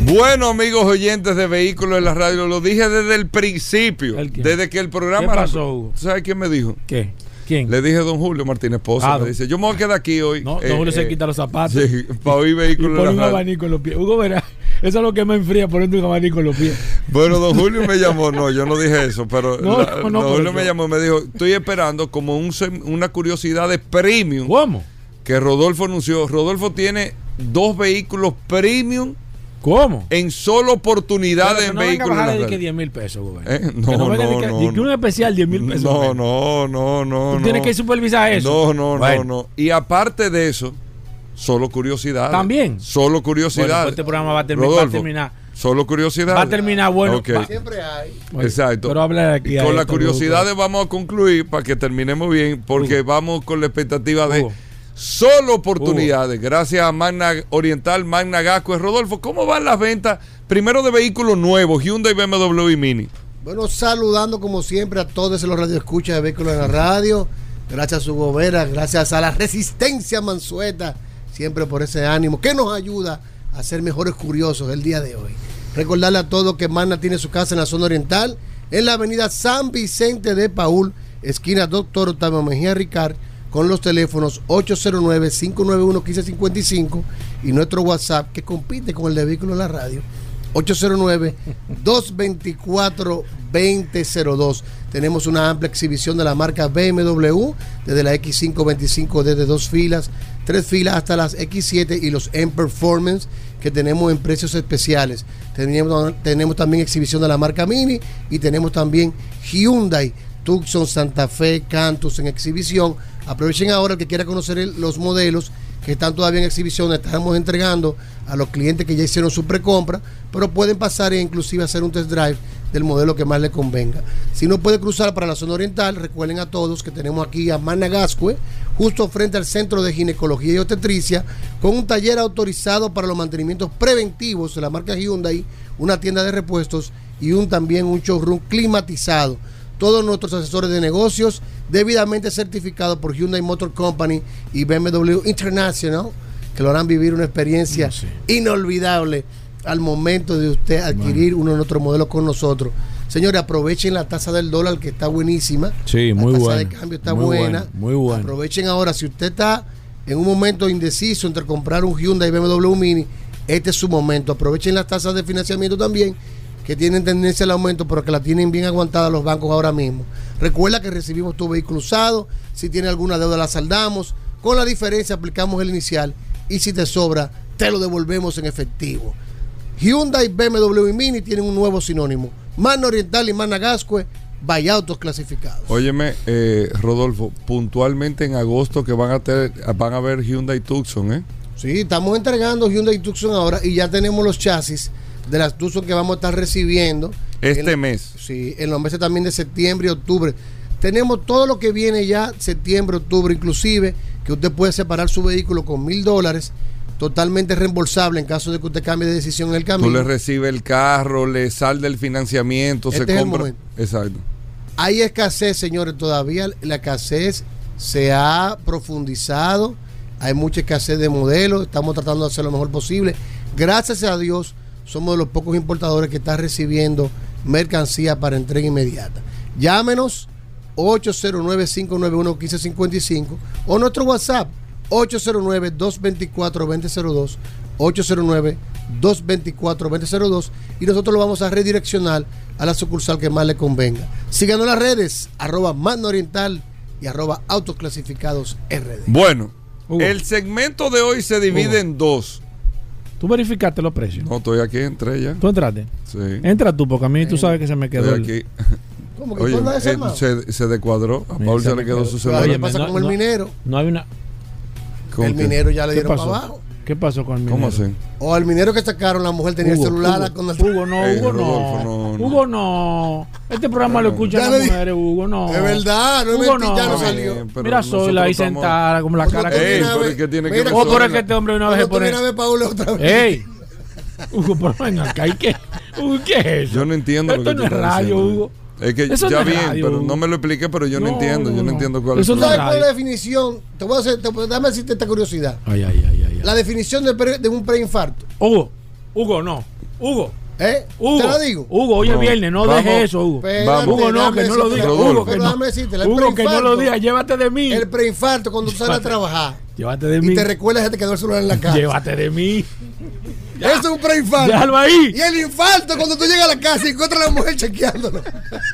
Bueno, amigos oyentes de Vehículos en la Radio, lo dije desde el principio. Desde que el programa. ¿Qué pasó, Hugo? ¿Sabes quién me dijo? ¿Qué? ¿Quién? Le dije a don Julio Martínez Poza. Ah, me dice, yo me voy a quedar aquí hoy. No, eh, don Julio se eh, quita los zapatos. Sí, para oír Vehículos y pone un abanico en los pies. Hugo, verá, eso es lo que me enfría, poniendo un abanico en los pies. Bueno, don Julio me llamó, no, yo no dije eso, pero No, la- no, no, don Julio me llamó y me dijo, estoy esperando como un una curiosidad de premium. ¿Cómo? Que Rodolfo anunció. Rodolfo tiene dos vehículos premium. ¿Cómo? En solo oportunidades en no venga a vehículos. en la bajarle de radio. que 10 mil pesos. Eh, Que No, no, que- no, de que un no. especial 10 mil pesos. No, no, no, no. Tú no. tienes que supervisar eso. No, no, Bueno. no, no. Y aparte de eso, solo curiosidades. También. Solo Bueno, pues este programa va a, termi- va a Rodolfo, terminar. Solo curiosidades. Va a terminar bueno. Ok. Va- Siempre hay. Exacto. Pero habla de aquí. Y con las curiosidades vamos a concluir para que terminemos bien, porque vamos con la expectativa de Hugo. Solo oportunidades. Gracias a Magna Oriental, Magna Gasco. Rodolfo, ¿cómo van las ventas? Primero de vehículos nuevos, Hyundai, BMW y Mini. Bueno, saludando como siempre a todos los radioescuchas de Vehículos en la Radio. Gracias a su gobera, gracias a la resistencia Mansueta, siempre por ese ánimo que nos ayuda a ser mejores curiosos el día de hoy. Recordarle a todos que Magna tiene su casa en la zona oriental, en la avenida San Vicente de Paul, esquina Doctor Octavio Mejía Ricard, con los teléfonos 809-591-1555 y nuestro WhatsApp que compite con el de Vehículos en la Radio, 809-224-2002. Tenemos una amplia exhibición de la marca BMW, desde la X525 desde dos filas, tres filas hasta las X7 y los M Performance que tenemos en precios especiales. Tenemos, tenemos también exhibición de la marca Mini y tenemos también Hyundai, Tucson, Santa Fe, Cantus en exhibición. Aprovechen ahora el que quiera conocer los modelos que están todavía en exhibición, estamos entregando a los clientes que ya hicieron su precompra, pero pueden pasar e inclusive hacer un test drive del modelo que más les convenga. Si no puede cruzar para la zona oriental, recuerden a todos que tenemos aquí a Managascue, justo frente al Centro de Ginecología y Obstetricia, con un taller autorizado para los mantenimientos preventivos de la marca Hyundai, una tienda de repuestos y un también un showroom climatizado todos nuestros asesores de negocios debidamente certificados por Hyundai Motor Company y BMW International, que lo harán vivir una experiencia inolvidable al momento de usted adquirir uno de nuestros modelos con nosotros. Señores, aprovechen la tasa del dólar que está buenísima. Sí, muy la tasa buena. de cambio está Muy buena. buena, muy buena. Aprovechen ahora, si usted está en un momento indeciso entre comprar un Hyundai y BMW Mini, este es su momento. Aprovechen las tasas de financiamiento también, que tienen tendencia al aumento, pero que la tienen bien aguantada los bancos ahora mismo. Recuerda que recibimos tu vehículo usado, si tiene alguna deuda la saldamos, con la diferencia aplicamos el inicial y si te sobra, te lo devolvemos en efectivo. Hyundai, BMW y Mini tienen un nuevo sinónimo. Mano Oriental y Mana Gascue, autos clasificados. Óyeme, eh, Rodolfo, puntualmente en agosto que van a tener, van a ver Hyundai Tucson, ¿eh? Sí, estamos entregando Hyundai Tucson ahora y ya tenemos los chasis de las Tucson que vamos a estar recibiendo. Este En- mes. Sí, en los meses también de septiembre y octubre. Tenemos todo lo que viene ya, septiembre, octubre, inclusive, que usted puede separar su vehículo con mil dólares, totalmente reembolsable en caso de que usted cambie de decisión en el Tú camino. le recibes el carro, le sal del financiamiento, Este se es compra. Exacto. Hay escasez, señores, todavía la escasez se ha profundizado, hay mucha escasez de modelos, estamos tratando de hacer lo mejor posible. Gracias a Dios, somos de los pocos importadores que están recibiendo mercancía para entrega inmediata. Llámenos 809-591-1555 o nuestro WhatsApp 809-224-2002, 809-224-2002 y nosotros lo vamos a redireccionar a la sucursal que más le convenga. Síganos en las redes, arroba Magna Oriental y arroba Autos Clasificados RD. Bueno, Hugo. el segmento de hoy se divide Hugo. en dos. ¿Tú verificaste los precios? No, estoy aquí, entré ya. ¿Tú entraste? Sí. Entra tú, porque a mí tú sabes que se me quedó. Estoy el- aquí. ¿Cómo que Oye, tú andas eh, desarmado? se, se descuadró. A Paul se le quedó su celular. ¿qué pasa no- con el no- minero? No hay una. ¿Con El qué? minero ya le ¿Qué dieron pasó? para abajo. ¿Qué pasó con el minero? ¿Cómo así? O al minero que sacaron, la mujer tenía Hugo, el celular Hugo, con el... Hugo, no, Ey, Hugo, Rodolfo, no. no, no. Hugo, no. Este programa lo escuchan las di- mujeres, Hugo, no. Es verdad, no es Hugo, mentira, ya no no. salió. Pero Mira Sola ahí estamos- sentada, como la cara que Ey, a pero ver- ¿y qué tiene que mira, ver Oh, con pero es que este hombre una vez se pone. vienes a ver Paul otra vez. ¡Ey! Hugo, pero ven acá, ¿y qué? Hugo, ¿qué es eso? Yo no entiendo Esto lo que no es radio. Hugo. Es que Eso ya bien, radio, pero no me lo expliqué, pero yo no, No, entiendo. no, yo no, no. entiendo cuál Eso es ¿Tú no el sabes es cuál es la definición? Te voy a hacer, te, déjame decirte esta curiosidad. Ay, ay, ay, ay. ay. La definición de, pre- de un preinfarto. Hugo, Hugo, no. Hugo. ¿Eh? Hugo, Te lo digo. Hugo, hoy es No, viernes, no vamos. dejes eso, Hugo. Espérate, Hugo, no, que no lo digas. la- Hugo, que no, decirte, el Hugo, que no lo digas. Llévate de mí. El preinfarto cuando tú sales a trabajar Llévate de y mí. te recuerdas que te quedó el celular en la casa. Llévate de mí. Eso es un preinfarto. Déjalo ahí. Y el infarto cuando tú llegas a la casa y encuentras a la mujer chequeándolo.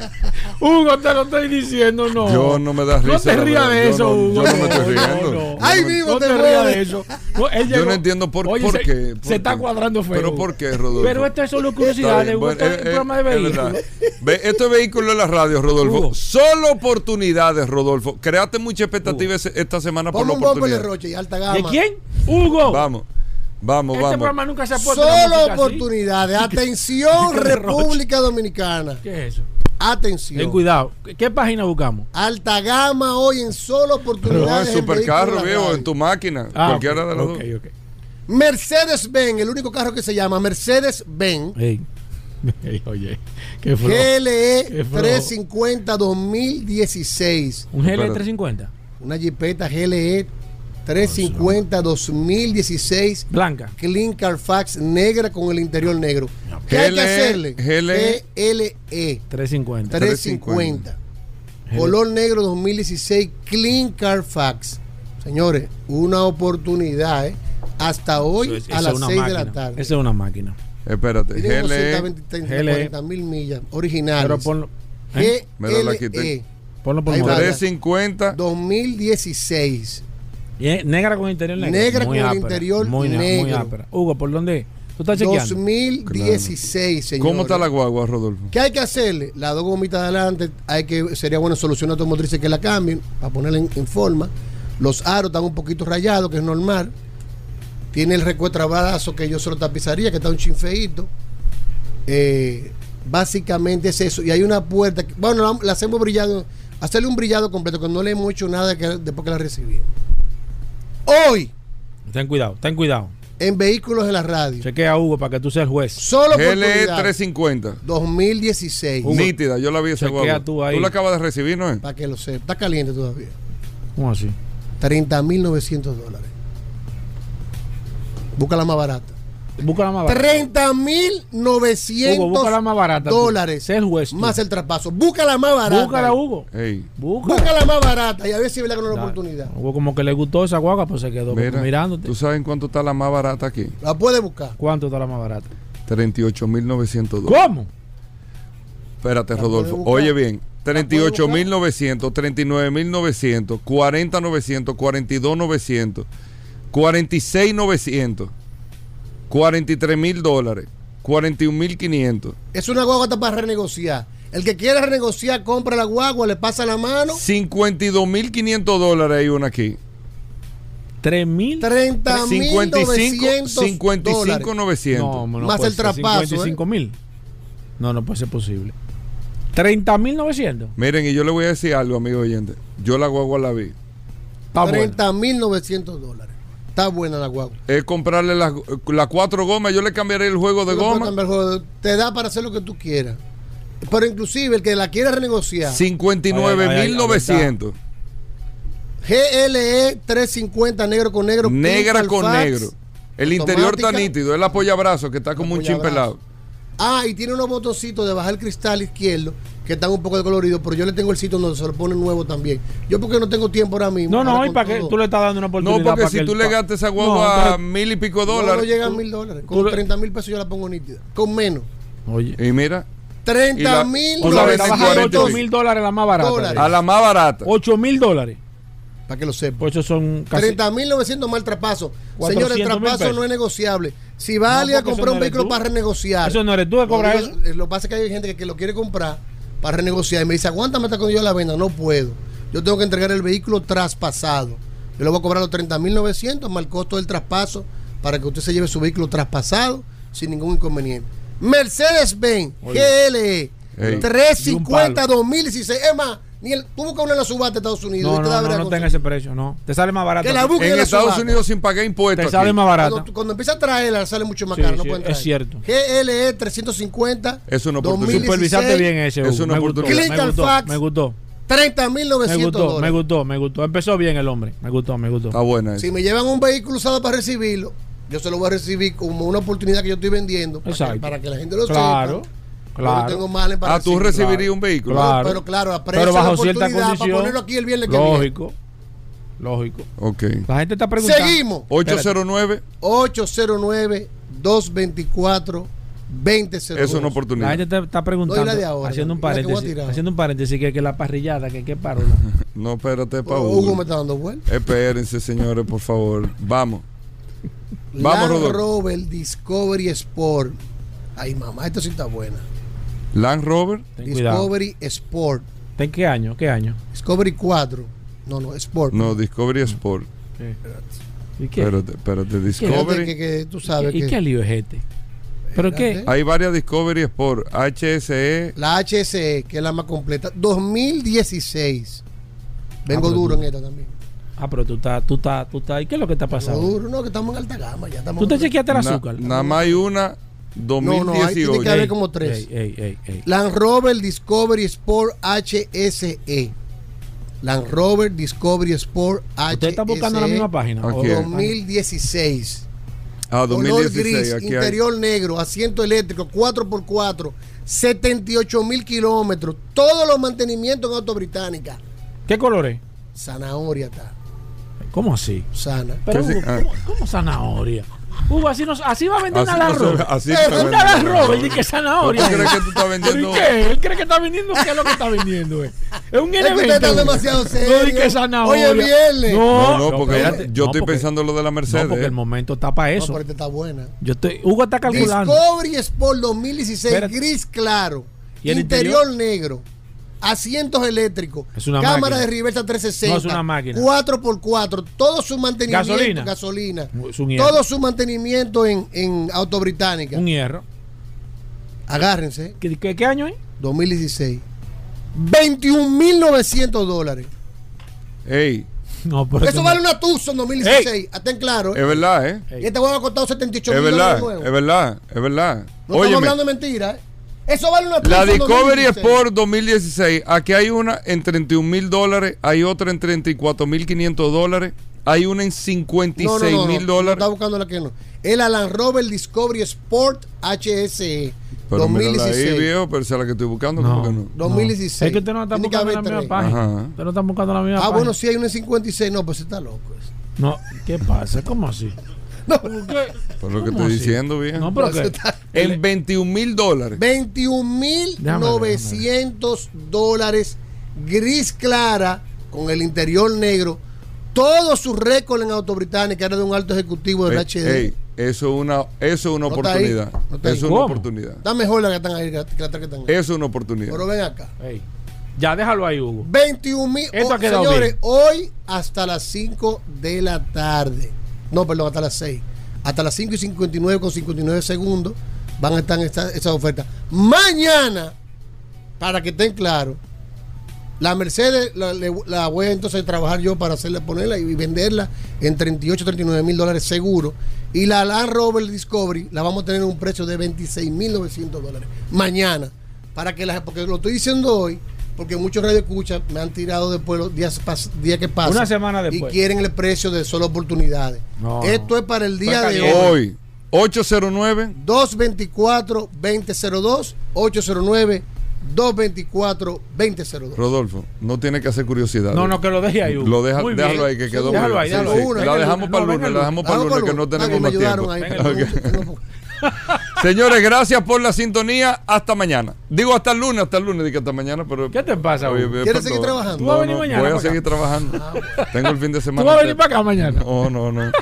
Hugo, te lo estoy diciendo, no. Yo no me da No risa. te la rías de Yo eso, no- Hugo. Yo no me estoy No, riendo. no, Ay, no, mismo no te te rías de eso. No, él Yo no entiendo por, Oye, por se, qué. por Se está cuadrando feo. Pero ¿por qué, Rodolfo? Pero estas son las Está curiosidades. bien, Hugo, bueno, esto es eh, un programa de eh, es vehículos. Ve, esto es vehículo en la radio, Rodolfo. Hugo. Solo oportunidades, Rodolfo. Creaste mucha expectativa esta semana por Ponme la un de oportunidad. Roche y alta gama. ¿De quién? Hugo. Vamos, vamos, Este vamos. programa nunca se ha puesto una Solo así. oportunidades. Atención, ¿Qué de Roche? República Dominicana. ¿Qué es eso? Atención. Ten cuidado. ¿Qué, página buscamos? Alta gama hoy en solo No, oportunidades. en en supercarro, viejo, en tu máquina. Ah, cualquiera ok, de las ok, dos. ok. Mercedes-Benz, el único carro que se llama Mercedes-Benz Ey. Ey, oye, qué flojo. GLE Qué flojo. 350 2016. ¿Un GL Espérate. 350? Una Jeepeta GLE 350 2016. Blanca. Clean Carfax negra con el interior negro. ¿Qué hay que GLE, hacerle? GLE. GLE 350. 350. Color negro 2016 Clean Carfax. Señores, una oportunidad, ¿eh? Hasta hoy es- a las es una 6 de la tarde. Esa es una máquina. Espérate, GLE. 120, GLE. 40 mil millas originales. Pero ponlo. ¿eh? Me lo la quité. GLE Ponlo por Ahí va. modelo. 350. 2016. Negra con interior negro. Negra Muy con el ápera, interior muy, ne- muy negro. ápera. Hugo, ¿por dónde? ¿Tú estás chequeando? 2016, señor. ¿Cómo está la guagua, Rodolfo? ¿Qué hay que hacerle? Las dos gomitas de adelante, hay que, sería bueno solucionar automotrices que la cambien para ponerla en, en forma. Los aros están un poquito rayados, que es normal. Tiene el recuetrabrazo que yo solo tapizaría, que está un chinfeíto. Eh, básicamente es eso. Y hay una puerta, que- bueno, la, la hacemos brillado, hacerle un brillado completo, que no le hemos hecho nada que, después que la recibimos. Hoy, Ten cuidado, ten cuidado. en Vehículos de la Radio, Chequea Hugo para que tú seas el juez. solo GLE oportunidad, 350. 2016. Nítida, yo la vi esa Chequea guagua. tú ahí. la acabas de recibir, ¿no es? Para que lo sepa. Está caliente todavía. ¿Cómo así? 30.900 dólares. Busca la más barata. Busca la más barata. 30.900 Hugo, busca la más barata. tú. dólares. Sé el juez. tú. Más el traspaso. Busca la más barata. Búscala, Hugo. Ey, Búscala. Busca la más barata y a ver si no es una oportunidad. Hugo como que le gustó esa guagua, pues se quedó mira, mirándote. ¿tú sabes en cuánto está la más barata aquí? La puede buscar. ¿Cuánto está la más barata? 38.900 dólares. ¿Cómo? Espérate, Rodolfo. Oye bien. La puede 38.900, 39.900, 40.900, 42.900, 46.900, 43.000 dólares, 41.500, Es una guagua hasta para renegociar. El que quiera renegociar, compra la guagua, le pasa la mano. 52.500 dólares hay una aquí. 3 mil. 30.900 55, dólares. 55.900. No, no Más el traspaso, 55 mil. No, no puede ser posible. 30 mil 900. Miren, y yo le voy a decir algo, amigo oyente. Yo la guagua la vi. Está bueno. 30.900 dólares. Está buena la guagua. Es comprarle las las cuatro gomas. Yo le cambiaré el juego de goma. el juego. Te da para hacer lo que tú quieras. Pero inclusive el que la quiera renegociar. 59.900. GLE 350 negro con negro. Negra con negro. El interior está nítido. El apoyabrazo que está como un chimpelado. Ah, y tiene unos botoncitos de bajar el cristal izquierdo que están un poco decoloridos, pero yo le tengo el sitio donde se lo pone nuevo también. Yo porque no tengo tiempo ahora mismo. No, no, y para que tú le estás dando una oportunidad. No, porque para si que el tú le gastas esa No, guagua entonces- mil y pico No, no dólares. llegan mil dólares. Con le- 30 mil pesos yo la pongo nítida. Con menos. Oye. Y mira, 30 mil tú O la sea, ves está en bajando 40 8 mil dólares la más barata. Dólares. a la más barata. 8 mil dólares. Para que lo sepa. Pues esos son casi. 30 mil 900 más el traspaso. 400 Señor, el pesos. no es negociable. Si va No, alguien a eso comprar un vehículo tú. para renegociar. Eso no eres tú que cobras Lo digo, Lo que pasa es que hay gente que, que lo quiere comprar para renegociar y me dice, aguántame hasta cuando yo la venda. No puedo. Yo tengo que entregar el vehículo traspasado. Yo le voy a cobrar los 30 mil 900 más el costo del traspaso para que usted se lleve su vehículo traspasado sin ningún inconveniente. Mercedes-Benz GLE Ey. 350 2016. Es más, ni el, tú buscas una en la subasta de Estados Unidos. No, y te da no, no, verga no con- tenga ese precio, no. Te sale más barato. Que la busque En la Estados subasta. Unidos sin pagar impuestos. Te sale aquí. más barato. Cuando, cuando empieza a traerla sale mucho más Sí, caro. no sí, pueden es cierto. GLE 350. Es una oportunidad. 2016, Supervisaste bien ese. Es una me gustó, oportunidad. me Click gustó, al fax. me gustó. 30 mil Me 900 gustó, me dólares. gustó, me gustó. Empezó bien el hombre. Me gustó, me gustó. Está buena esa. Si me llevan un vehículo usado para recibirlo, yo se lo voy a recibir como una oportunidad que yo estoy vendiendo para, que, Exacto. para que la gente lo Claro, sepa. claro. Tengo mal en Ah, tú recibir. recibirías un vehículo. Claro. Pero claro, aprecio Pero bajo la cierta oportunidad para condición. ponerlo aquí el viernes que viene. Lógico. Lógico. Ok. La gente está preguntando. Seguimos. 809 809-224-2002. es una La oportunidad. gente te está preguntando, No, la ahora, haciendo un la que paréntesis, haciendo un paréntesis que, que la parrillada, que qué paro. No, espérate, Hugo me Paul. está dando vuelta. Espérense, señores, por favor. Vamos. Vamos, Land Rodolfo. Rover Discovery Sport. Ay, mamá, esto sí está buena. Land Rover. Ten cuidado. Discovery Sport. ¿En qué año? ¿Qué año? Discovery 4. No, no, Sport. No, Discovery Sport. ¿Y qué? Espérate, espérate. Discovery. que, que tú sabes ¿Y que qué lío es este? ¿Pero qué? Hay varias Discovery Sport. HSE. la HSE, que es la más completa. 2016. Vengo Ah, duro tú- en esta también. Ah, pero tú estás, tú estás, tú estás. ¿Y qué es lo que está Vengo pasando? duro, no, que estamos en alta gama. Ya estamos ¿Tú te chequeaste el azúcar? Nada más hay una No, no, ahí tiene 2018. que haber como tres. Ey, ey, ey, ey. Land Rover Discovery Sport HSE. Land Rover Discovery Sport HSE. ¿Usted está buscando la misma página? Aquí ¿O- es. 2016. Ah, Color 2016. gris, aquí hay. interior negro, asiento eléctrico, 4x4, 78 mil kilómetros. Todos los mantenimientos en Auto Británica. ¿Qué color es? Zanahoria está. ¿Cómo así? Sana. Pero, ¿Qué Hugo, se- ah. ¿cómo, cómo zanahoria? Hugo, así, nos, así va a vender una Land no se- Rover. así Eh, una y que zanahoria. ¿Tú crees que tú estás ¿Pero vendiendo? y qué? ¿Él cree que está vendiendo? ¿Qué es lo que está vendiendo? eh? Es un Es que usted está Hugo. demasiado No, serio. di que zanahoria. Oye, viernes. No, no, porque espérate. yo No, estoy porque- pensando en lo de la Mercedes. No, porque el momento está para No, eso. pero esta está buena. Yo estoy, Hugo está calculando. Discovery Sport 2016, Espérate. gris claro, ¿Y el interior, interior? negro, asientos eléctricos, Es una cámara máquina. de reversa 360, No es una máquina. 4x4, todo su mantenimiento, Gasolina. gasolina, Es un hierro. todo su mantenimiento en, en Auto Británica. Un hierro. Agárrense, ¿Qué, qué, qué año es? 2016. 21.900 dólares. Ey, No, pero Eso vale una Tucson 2016, hasta en claro. ¿eh? es verdad, ¿eh? Y este huevo ha costado 78 Es mil verdad, dólares nuevos. es verdad, es verdad. No estamos hablando de mentiras. ¿eh? Eso vale una la Discovery 2016. Sport 2016, aquí hay una en 31 mil dólares, hay otra en 34 mil 500 dólares, hay una en 56 mil No, dólares. está buscando la que no. El Land Rover Discovery Sport HSE Pero mírala ahí, 2016. viejo, pero esa es la que estoy buscando. No. ¿cómo que no? 2016. Es que usted no está buscando la misma página. Usted no está buscando la misma Ah, página. bueno, sí hay una en 56. No, pues está loco. ese. No, ¿qué pasa? ¿Cómo así? No, Por lo que ¿Cómo estoy así? diciendo, viejo. No, pero que. en 21 mil dólares. 21.900 dólares gris clara con el interior negro. Todo su récord en Auto Británica era de un alto ejecutivo del HD. ey, eso es una, eso es una No está ahí, oportunidad. no eso es una oportunidad. Está mejor la que están ahí que la que están ahí. Eso es una oportunidad. Pero ven acá. Ey, Ya déjalo ahí, Hugo. 21 mil. Quedado señores, bien. hoy hasta las 5 de la tarde. No, perdón, hasta las 6. Hasta las 5 y 59 con 59 segundos van a estar esta- esas ofertas. Mañana, para que estén claros, la Mercedes la, la voy a trabajar yo para hacerla, ponerla y venderla en 38, 39 mil dólares seguro. Y la Land Rover Discovery la vamos a tener en un precio de 26 mil 900 dólares. Mañana. Para que la, porque lo estoy diciendo hoy, porque muchos radioescuchas me han tirado después los días, pas- días que pasan. Una semana después. Y quieren el precio de solo oportunidades. No, Esto no. es para el día de hoy. Hoy, 809 224-2002, 809-224-2002. Rodolfo, no tiene que hacer curiosidad. No, no, que lo deje ahí, Hugo. Lo deja, Muy déjalo bien. ahí, que quedó Déjalo bien. ahí, Sí, déjalo sí. ahí. La dejamos para el lunes, la dejamos para el lunes, que no Ah, tenemos me más ayudaron tiempo. ahí, Venga, Señores, gracias por la sintonía. Hasta mañana. Digo hasta el lunes, hasta el lunes, digo hasta mañana, pero. ¿Qué te pasa, ve, ¿Quieres perdón. seguir trabajando? ¿Tú vas a venir No, no, mañana Voy a seguir trabajando. Tengo el fin de semana. ¿Tú vas a venir para acá mañana? No, no, no.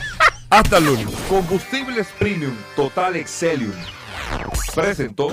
Hasta el lunes. Combustibles Premium Total Excelium. Presentó.